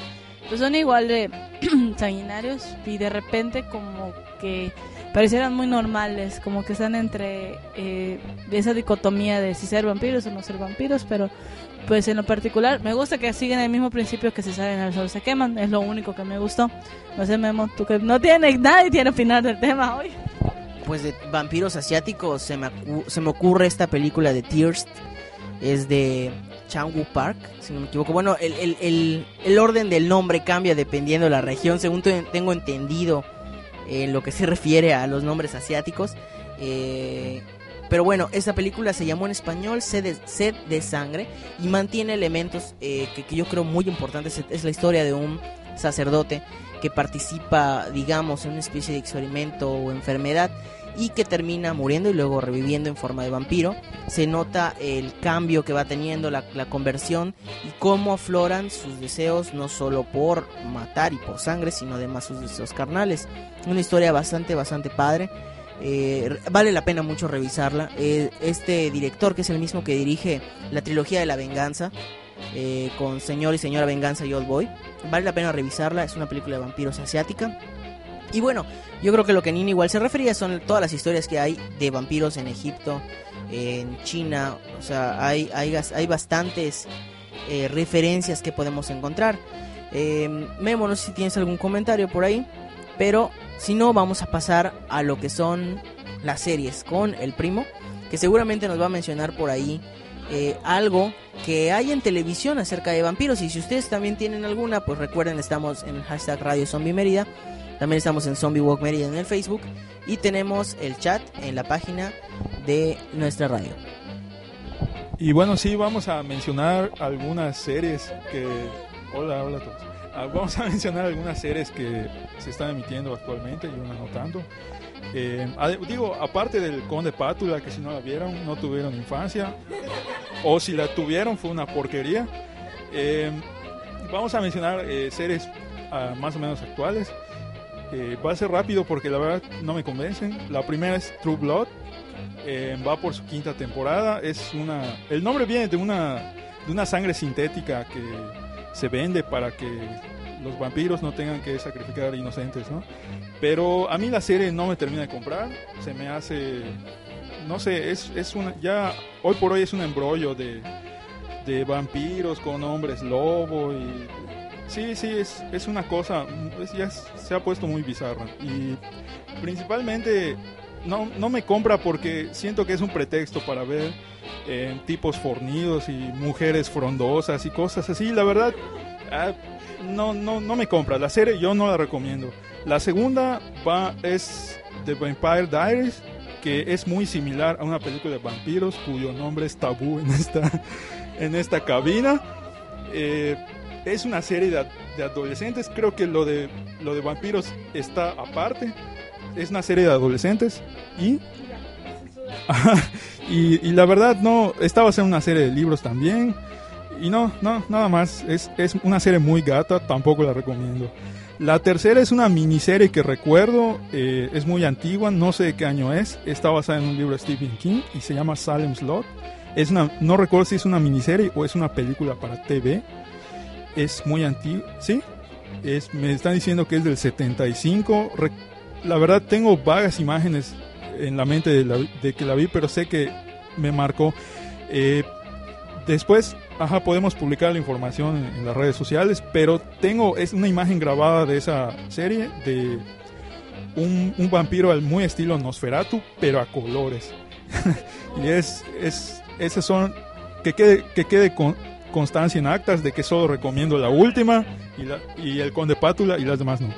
pues son igual de sanguinarios y de repente como que parecieran muy normales, como que están entre eh, esa dicotomía de si ser vampiros o no ser vampiros, pero pues en lo particular me gusta que siguen el mismo principio que se salen al sol se queman, es lo único que me gustó. No sé, Memo, tú que no tienes, nadie tiene opinar del tema hoy. Pues de vampiros asiáticos se me, se me ocurre esta película de Tears. Es de Changwoo Park, si no me equivoco. Bueno, el, el- el- el orden del nombre cambia dependiendo de la región, según te- tengo entendido en lo que se refiere a los nombres asiáticos. Eh, pero bueno, esta película se llamó en español Sed de, Sed de Sangre y mantiene elementos eh, que, que yo creo muy importantes. Es la historia de un sacerdote que participa, digamos, en una especie de experimento o enfermedad y que termina muriendo y luego reviviendo en forma de vampiro. Se nota el cambio que va teniendo, la, la conversión y cómo afloran sus deseos no solo por matar y por sangre, sino además sus deseos carnales. Una historia bastante, bastante padre. Eh, vale la pena mucho revisarla. Eh, este director, que es el mismo que dirige la trilogía de la venganza, eh, con Señor y Señora Venganza y Old Boy, vale la pena revisarla. Es una película de vampiros asiática. Y bueno, yo creo que lo que Nina igual se refería son todas las historias que hay de vampiros en Egipto, en China. O sea, hay, hay, hay bastantes eh, referencias que podemos encontrar. Eh, Memo, no sé si tienes algún comentario por ahí. Pero si no, vamos a pasar a lo que son las series con el primo, que seguramente nos va a mencionar por ahí eh, algo que hay en televisión acerca de vampiros. Y si ustedes también tienen alguna, pues recuerden, estamos en el hashtag Radio Zombie Mérida. También estamos en Zombie Walk Mérida en el Facebook. Y tenemos el chat en la página de nuestra radio. Y bueno, sí, vamos a mencionar algunas series que... Hola, hola a todos. Ah, vamos a mencionar algunas series que se están emitiendo actualmente y unas no tanto. Eh, digo, aparte del Conde Pátula, que si no la vieron, no tuvieron infancia. O si la tuvieron, fue una porquería. Eh, vamos a mencionar eh, series ah, más o menos actuales. Eh, va a ser rápido porque la verdad no me convencen. La primera es True Blood. Eh, va por su quinta temporada. Es una. El nombre viene de una de una sangre sintética que se vende para que los vampiros no tengan que sacrificar inocentes, ¿no? Pero a mí la serie no me termina de comprar. Se me hace. No sé, es, es una. Ya hoy por hoy es un embrollo de, de vampiros con hombres lobo y. Sí, sí, es, es una cosa. ya se ha puesto muy bizarra. Y principalmente no, no me compra porque siento que es un pretexto para ver eh, tipos fornidos y mujeres frondosas y cosas así. La verdad, ah, no, no, no me compra. La serie yo no la recomiendo. La segunda va, es The Vampire Diaries, que es muy similar a una película de vampiros cuyo nombre es tabú en esta, en esta cabina. Eh, es una serie de, de adolescentes. Creo que lo de, lo de vampiros está aparte. Es una serie de adolescentes y y, la verdad no, esta va a ser una serie de libros también. Y no, no, nada más. Es, es una serie muy gata, tampoco la recomiendo. La tercera es una miniserie que recuerdo, eh, es muy antigua, no sé de qué año es. Está basada en un libro de Stephen King y se llama Salem Slot. Es no recuerdo si es una miniserie o es una película para TV. Es muy antigua, ¿sí? Es, me están diciendo que es del 75. Re- la verdad tengo vagas imágenes en la mente de, que la vi, pero sé que me marcó. Eh, después, ajá, podemos publicar la información en, las redes sociales, pero tengo es una imagen grabada de esa serie de un, un vampiro al muy estilo Nosferatu, pero a colores. y es, es, esas son, que quede, que quede con constancia en actas de que solo recomiendo la última y, la, y el Conde Pátula y las demás no.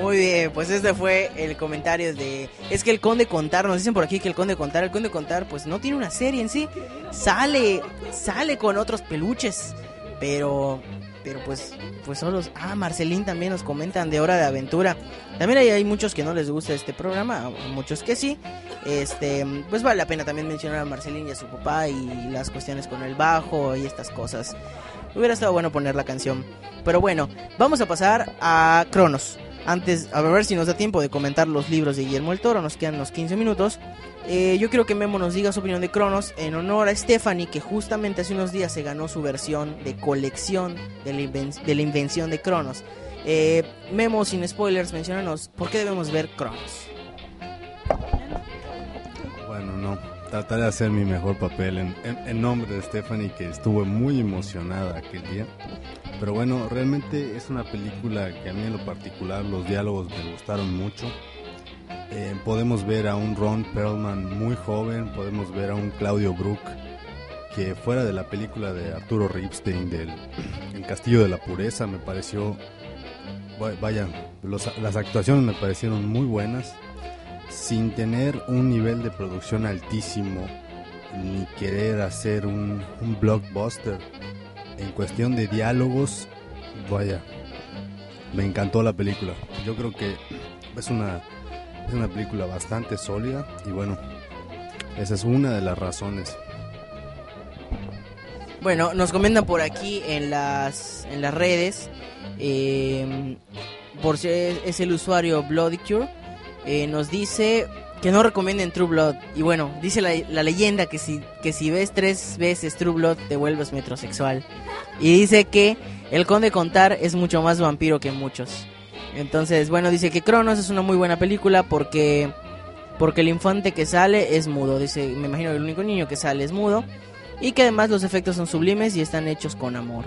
Muy bien, pues este fue el comentario de... Es que el Conde Contar, nos dicen por aquí que el Conde Contar, el Conde Contar pues no tiene una serie en sí, sale, sale con otros peluches, pero... Pero pues, pues solos... Ah, Marcelín también nos comentan de Hora de Aventura. También hay, hay muchos que no les gusta este programa, muchos que sí. Este, pues vale la pena también mencionar a Marcelín y a su papá y las cuestiones con el bajo y estas cosas. Hubiera estado bueno poner la canción. Pero bueno, vamos a pasar a Cronos. Antes, a ver si nos da tiempo de comentar los libros de Guillermo el Toro, nos quedan unos 15 minutos. Eh, yo quiero que Memo nos diga su opinión de Cronos en honor a Stephanie, que justamente hace unos días se ganó su versión de colección de la, invención de Cronos. Eh, Memo, sin spoilers, mencionanos por qué debemos ver Cronos. Bueno, no. Trataré de hacer mi mejor papel en- en nombre de Stephanie, que estuvo muy emocionada aquel día. Pero bueno, realmente es una película que a mí en lo particular los diálogos me gustaron mucho. Eh, podemos ver a un Ron Perlman muy joven, podemos ver a un Claudio Brook que fuera de la película de Arturo Ripstein del El Castillo de la Pureza me pareció, va- vaya, los- las actuaciones me parecieron muy buenas sin tener un nivel de producción altísimo ni querer hacer un blockbuster en cuestión de diálogos vaya me encantó la película. Yo creo que es una es una película bastante sólida y bueno esa es una de las razones. Bueno, nos comentan por aquí en las, en las redes, eh, por si es, el usuario Bloody Cure, eh, nos dice que no recomienden True Blood. Y bueno, dice la, la leyenda que si, que si ves tres veces True Blood te vuelves metrosexual. Y dice que el conde contar es mucho más vampiro que muchos. Entonces, bueno, dice que Cronos es una muy buena película porque porque el infante que sale es mudo. Dice, me imagino que el único niño que sale es mudo y que además los efectos son sublimes y están hechos con amor.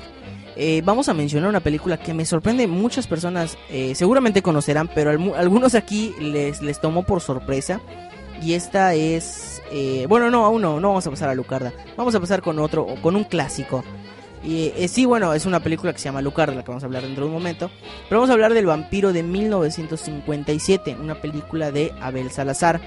Eh, vamos a mencionar una película que me sorprende, muchas personas eh, seguramente conocerán, pero algunos aquí les, les tomó por sorpresa. Y esta es... eh, bueno, no, aún no, no vamos a pasar a Lucarda. Vamos a pasar con otro, con un clásico. Y sí, bueno, es una película que se llama Lucarda, la que vamos a hablar dentro de un momento. Pero vamos a hablar del vampiro de 1957, una película de Abel Salazar.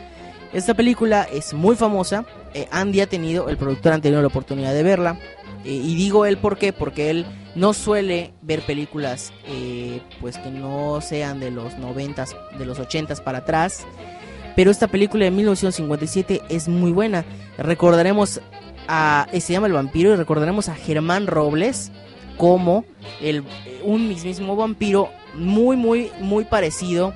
Esta película es muy famosa. Andy ha tenido, el productor ha tenido la oportunidad de verla. Eh, y digo él por qué, porque él no suele ver películas eh, pues que no sean de los 90, de los 80 para atrás. Pero esta película de 1957 es muy buena. Recordaremos a, eh, se llama El vampiro y recordaremos a Germán Robles como el, un mismísimo vampiro muy, muy, muy parecido.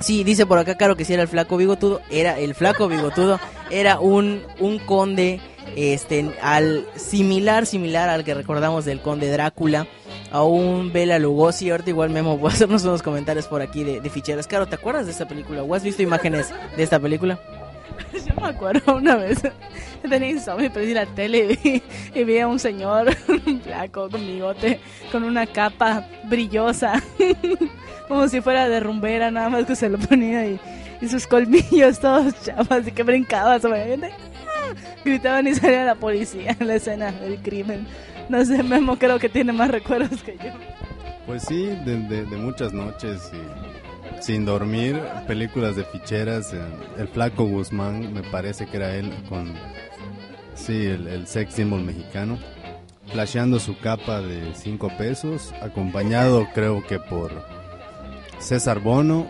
Sí, dice por acá, Caro, que si era el flaco bigotudo. Era el flaco bigotudo. Era un, un conde este, al similar, similar al que recordamos del conde Drácula. A un Bela Lugosi. Ahorita igual Memo voy a hacernos unos comentarios por aquí de, de ficheras. Caro, ¿te acuerdas de esta película? ¿O has visto imágenes de esta película? Yo me acuerdo una vez, tenía insomnio, prendí la tele y vi, a un señor flaco con bigote, con una capa brillosa, como si fuera de rumbera, nada más que se lo ponía y, y sus colmillos todos chavas y que brincaba sobre. Gritaban y salía la policía en la escena del crimen. No sé, Memo creo que tiene más recuerdos que yo. Pues sí, de, muchas noches sin dormir, películas de ficheras. eh, El Flaco Guzmán, me parece que era él, con. Sí, el, el sex symbol mexicano. Flasheando su capa de 5 pesos, acompañado creo que por César Bono,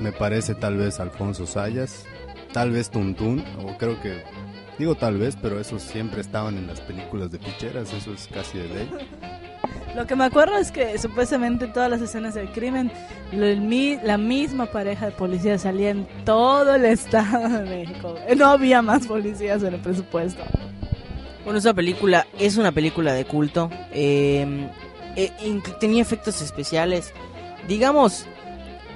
me parece tal vez Alfonso Sayas, tal vez Tuntún, o creo que. Digo tal vez, pero esos siempre estaban en las películas de ficheras, eso es casi de ley. Lo que me acuerdo es que supuestamente en todas las escenas del crimen, lo- el mi- la misma pareja de policías salía en todo el estado de México. No había más policías en el presupuesto. Bueno, esa película es una película de culto. eh, eh, tenía efectos especiales. Digamos,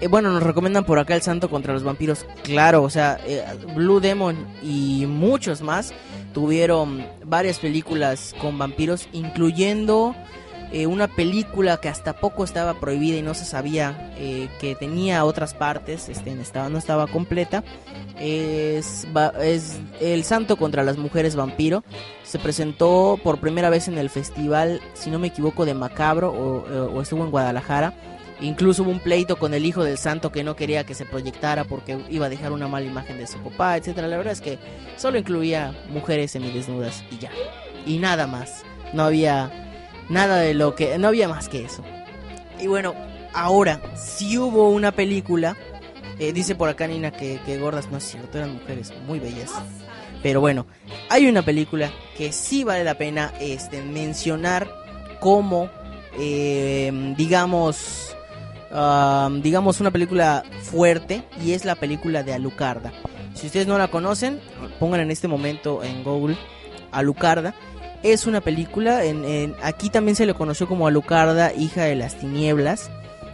eh, bueno, nos recomiendan por acá El Santo contra los Vampiros. Claro, o sea, eh, Blue Demon y muchos más tuvieron varias películas con vampiros, incluyendo eh, una película que hasta poco estaba prohibida y no se sabía eh, que tenía otras partes, este, estaba, no estaba completa. Es, va- es El Santo contra las Mujeres Vampiro. Se presentó por primera vez en el festival, si no me equivoco, de Macabro o, o estuvo en Guadalajara. Incluso hubo un pleito con el hijo del santo que no quería que se proyectara porque iba a dejar una mala imagen de su papá, etcétera. La verdad es que solo incluía mujeres semidesnudas y ya. Y nada más. No había nada de lo que no había más que eso. Y bueno, ahora si hubo una película eh, dice por acá Nina que, que gordas no es cierto, eran mujeres muy bellas. Pero bueno, hay una película que sí vale la pena este, mencionar como, eh, digamos, digamos una película fuerte y es la película de Alucarda. Si ustedes no la conocen, pongan en este momento en Google Alucarda. Es una película, en- aquí también se le conoció como Alucarda, hija de las tinieblas.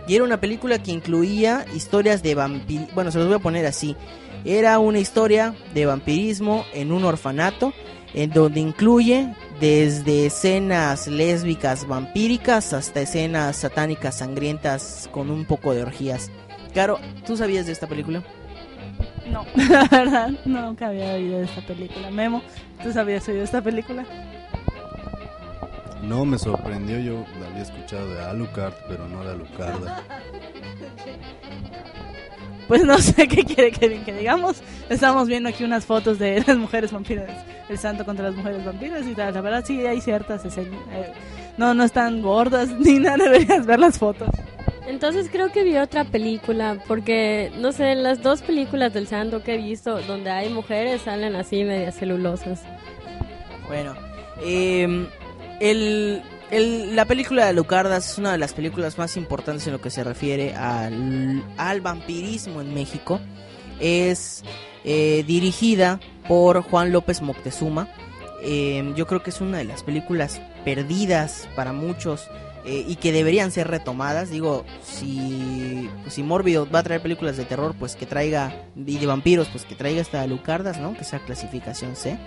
Y era una película que incluía historias de vampirismo. Bueno, se los voy a poner así. Era una historia de vampirismo en un orfanato, en donde incluye desde escenas lésbicas vampíricas hasta escenas satánicas sangrientas con un poco de orgías. Claro, ¿tú sabías de esta película? No, la verdad, nunca había oído de esta película. Memo, ¿tú sabías oído de esta película? No me sorprendió, yo había escuchado de Alucard, pero no de Alucarda. Pues no sé qué quiere Kevin que digamos. Estamos viendo aquí unas fotos de las mujeres vampiras, el santo contra las mujeres vampiras y tal. La verdad sí hay ciertas escenas. eh, no, no están gordas ni nada, deberías ver las fotos. Entonces creo que vi otra película, porque no sé, las dos películas del santo que he visto, donde hay mujeres, salen así medias celulosas. Bueno, eh, el, el- la película de Lucardas es una de las películas más importantes en lo que se refiere al, vampirismo en México. Es eh, dirigida por Juan López Moctezuma. Eh, yo creo que es una de las películas perdidas para muchos eh, y que deberían ser retomadas. Digo, si, si Mórbido va a traer películas de terror, pues que traiga, y de vampiros, pues que traiga esta Lucardas, ¿no? Que sea clasificación C.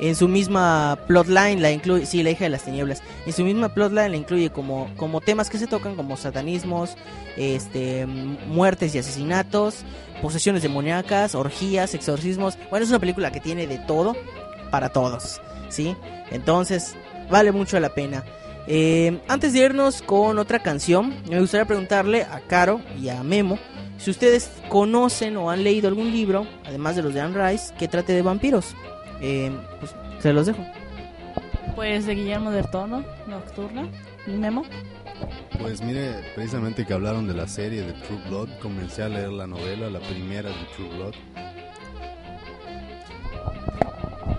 En su misma plotline la incluye, sí, la hija de las tinieblas. En su misma plotline la incluye como, como temas que se tocan como satanismos, este, muertes y asesinatos, posesiones demoníacas, orgías, exorcismos. Bueno, es una película que tiene de todo para todos, ¿sí? Entonces, vale mucho la pena. Eh, antes de irnos con otra canción, me gustaría preguntarle a Caro y a Memo si ustedes conocen o han leído algún libro, además de los de Anne Rice, que trate de vampiros. Eh, pues se los dejo. Pues de Guillermo del Toro, Nocturna. ¿Y Memo? Pues mire, precisamente que hablaron de la serie de True Blood, comencé a leer la novela, la primera de True Blood.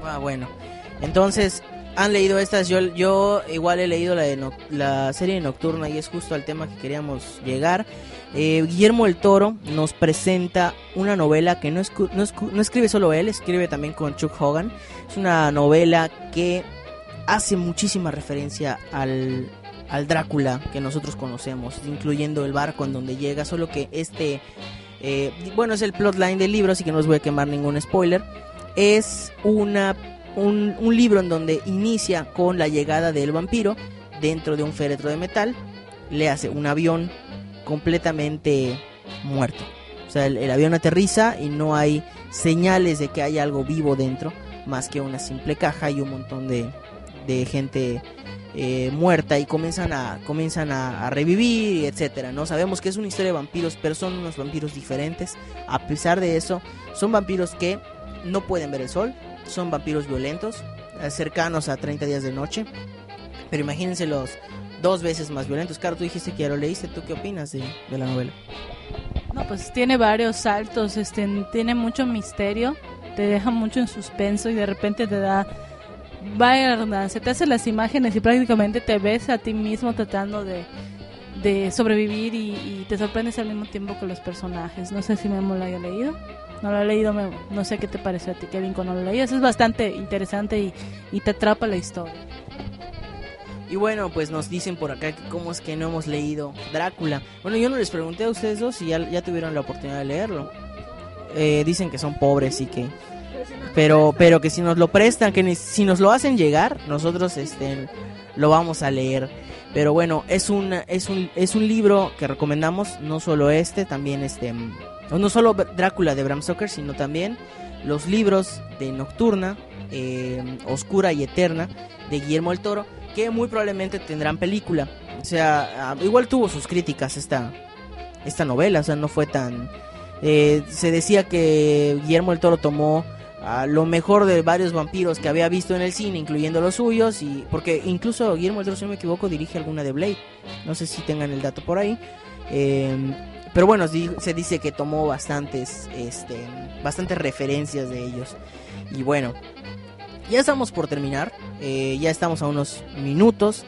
Ah, bueno. Entonces, han leído estas. Yo, yo igual he leído la, de la serie nocturna y es justo al tema que queríamos llegar. Eh, Guillermo el Toro nos presenta una novela que no, escu- no, escu- no escribe solo él, escribe también con Chuck Hogan. Es una novela que hace muchísima referencia al, al Drácula que nosotros conocemos, incluyendo el barco en donde llega, solo que este, eh, bueno, es el plotline del libro, así que no les voy a quemar ningún spoiler. Es una, un, un libro en donde inicia con la llegada del vampiro dentro de un féretro de metal, le hace un avión completamente muerto. O sea, el, avión aterriza y no hay señales de que haya algo vivo dentro, más que una simple caja y un montón de, de gente eh, muerta y comienzan a comienzan a, a revivir, etcétera. No sabemos que es una historia de vampiros, pero son unos vampiros diferentes. A pesar de eso, son vampiros que no pueden ver el sol, son vampiros violentos, eh, cercanos a 30 días de noche. Pero imagínense los dos veces más violentos. Claro, tú dijiste que ya lo leíste. ¿Tú qué opinas de, la novela? No, pues tiene varios saltos, este, tiene mucho misterio, te deja mucho en suspenso y de repente te da, vaya redundancia, te hace las imágenes y prácticamente te ves a ti mismo tratando de, de sobrevivir y, y te sorprendes al mismo tiempo que los personajes. No sé si Memo lo haya leído. No lo ha leído Memo. No sé qué te pareció a ti, Kevin, cuando lo leías. Es bastante interesante y, y te atrapa la historia. Y bueno, pues nos dicen por acá que cómo es que no hemos leído Drácula. Bueno, yo no les pregunté a ustedes dos si ya, ya tuvieron la oportunidad de leerlo. Eh, dicen que son pobres y que... Pero, pero que si nos lo prestan, que si nos lo hacen llegar, nosotros este, lo vamos a leer. Pero bueno, es un, es un, es un libro que recomendamos, no solo este, también este... mm, No solo Drácula de Bram Stoker, sino también los libros de Nocturna, eh, Oscura y Eterna, de Guillermo el Toro, que muy probablemente tendrán película. O sea, ah, igual tuvo sus críticas esta, esta novela, o sea, no fue tan... eh, se decía que Guillermo el Toro tomó ah, lo mejor de varios vampiros que había visto en el cine, incluyendo los suyos, y porque incluso Guillermo el Toro, si no me equivoco, dirige alguna de Blade. No sé si tengan el dato por ahí. Eh, pero bueno, se dice que tomó bastantes, este, bastantes referencias de ellos. Y bueno, ya estamos por terminar. eh, ya estamos a unos minutos.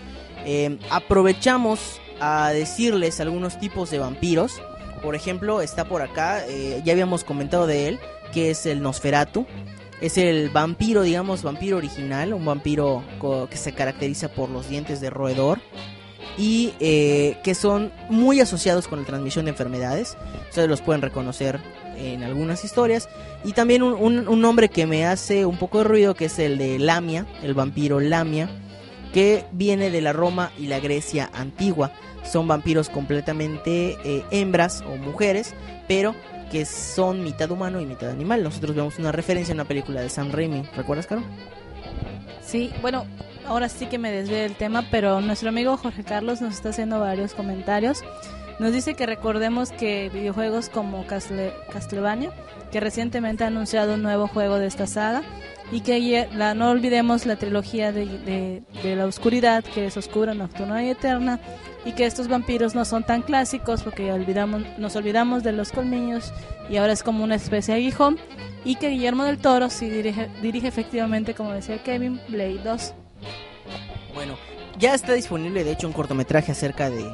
Eh, aprovechamos a decirles algunos tipos de vampiros. Por ejemplo, está por acá, eh, ya habíamos comentado de él, que es el Nosferatu. Es el vampiro, digamos, vampiro original, un vampiro que se caracteriza por los dientes de roedor y eh, que son muy asociados con la transmisión de enfermedades. Ustedes los pueden reconocer en algunas historias. Y también un, nombre que me hace un poco de ruido, que es el de Lamia, el vampiro Lamia, que viene de la Roma y la Grecia antigua. Son vampiros completamente eh, hembras o mujeres, pero que son mitad humano y mitad animal. Nosotros vemos una referencia en una película de Sam Raimi. ¿Recuerdas, Caro? Sí, bueno, ahora sí que me desvié del tema, pero nuestro amigo Jorge Carlos nos está haciendo varios comentarios. Nos dice que recordemos que videojuegos como Castle- Castlevania, que recientemente ha anunciado un nuevo juego de esta saga, y que la, no olvidemos la trilogía de la oscuridad, que es oscura, nocturna y eterna, y que estos vampiros no son tan clásicos porque olvidamos, nos olvidamos de los colmillos y ahora es como una especie de aguijón, y que Guillermo del Toro sí dirige, efectivamente, como decía Kevin, Blade 2. Bueno, ya está disponible de hecho un cortometraje acerca de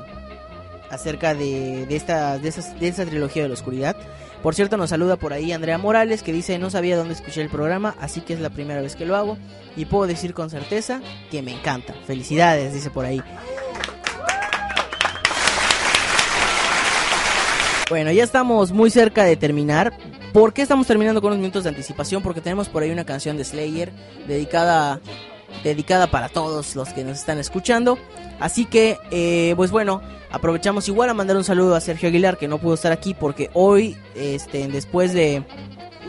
acerca de, de esta de, esas- de esa trilogía de la oscuridad. Por cierto, nos saluda por ahí Andrea Morales que dice no sabía dónde escuché el programa, así que es la primera vez que lo hago y puedo decir con certeza que me encanta. Felicidades, dice por ahí. Bueno, ya estamos muy cerca de terminar. ¿Por qué estamos terminando con unos minutos de anticipación? Porque tenemos por ahí una canción de Slayer dedicada dedicada para todos los que nos están escuchando. Así que, eh, pues bueno, aprovechamos igual a mandar un saludo a Sergio Aguilar que no pudo estar aquí porque hoy, este, después de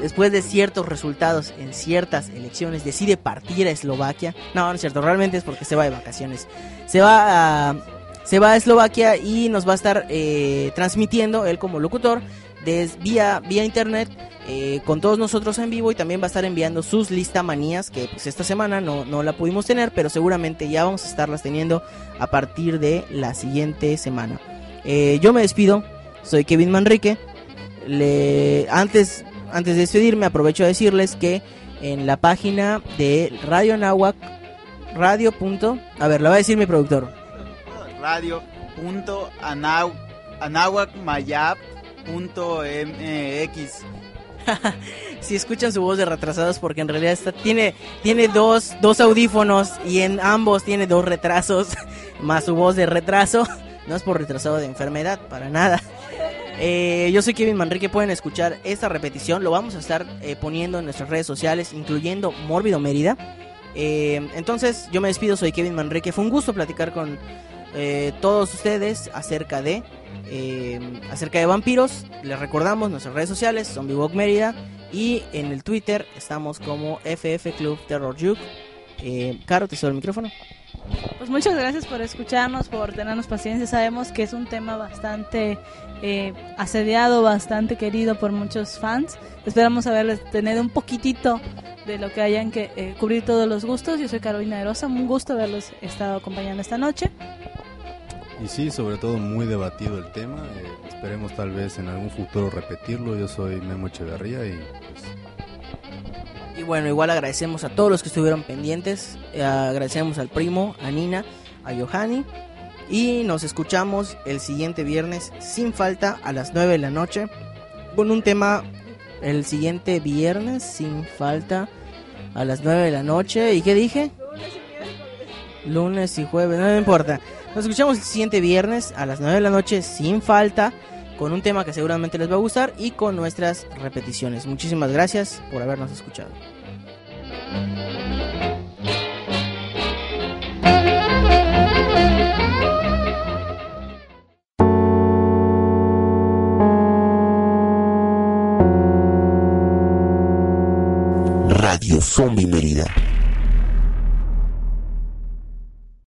después de ciertos resultados en ciertas elecciones, decide partir a Eslovaquia. No, no es cierto, realmente es porque se va de vacaciones. Se va a se va a Eslovaquia y nos va a estar eh, transmitiendo él como locutor des- vía, vía internet eh, con todos nosotros en vivo y también va a estar enviando sus lista manías que pues esta semana no, no la pudimos tener, pero seguramente ya vamos a estarlas teniendo a partir de la siguiente semana. Eh, yo me despido, soy Kevin Manrique. Antes, antes de despedirme aprovecho a decirles que en la página de Radio Nahuac, radio. punto- a ver, la va a decir mi productor. radio.anahuacmayap.mx si escuchan su voz de retrasados porque en realidad está, tiene, tiene dos, dos audífonos y en ambos tiene dos retrasos, más su voz de retraso. No es por retrasado de enfermedad, para nada. Eh, yo soy Kevin Manrique, pueden escuchar esta repetición, lo vamos a estar eh, poniendo en nuestras redes sociales, incluyendo Mórbido Mérida. Eh, entonces, yo me despido, soy Kevin Manrique, fue un gusto platicar con eh, todos ustedes acerca de eh, acerca de vampiros. Les recordamos nuestras redes sociales, Zombie Walk Mérida. Y en el Twitter estamos como FF Club Terror Juke. Eh, Caro, te cedo el micrófono. Pues muchas gracias por escucharnos, por tenernos paciencia. Sabemos que es un tema bastante eh, asediado, bastante querido por muchos fans. Esperamos haberles tenido un poquitito de lo que hayan que eh, cubrir todos los gustos. Yo soy Carolina de Rosa, un gusto haberlos estado acompañando esta noche. Y sí, sobre todo muy debatido el tema. eh, esperemos tal vez en algún futuro repetirlo. Yo soy Memo Echeverría y pues Y bueno, igual agradecemos a todos los que estuvieron pendientes. Eh, agradecemos al primo, a Nina, a Johanny. Y nos escuchamos el siguiente viernes sin falta a las 9 de la noche. Con un tema el siguiente viernes sin falta a las 9 de la noche. ¿Y qué dije? Lunes y jueves, no me importa. Nos escuchamos el siguiente viernes a las 9 de la noche sin falta. Con un tema que seguramente les va a gustar y con nuestras repeticiones. Muchísimas gracias por habernos escuchado. Radio Zombie Mérida.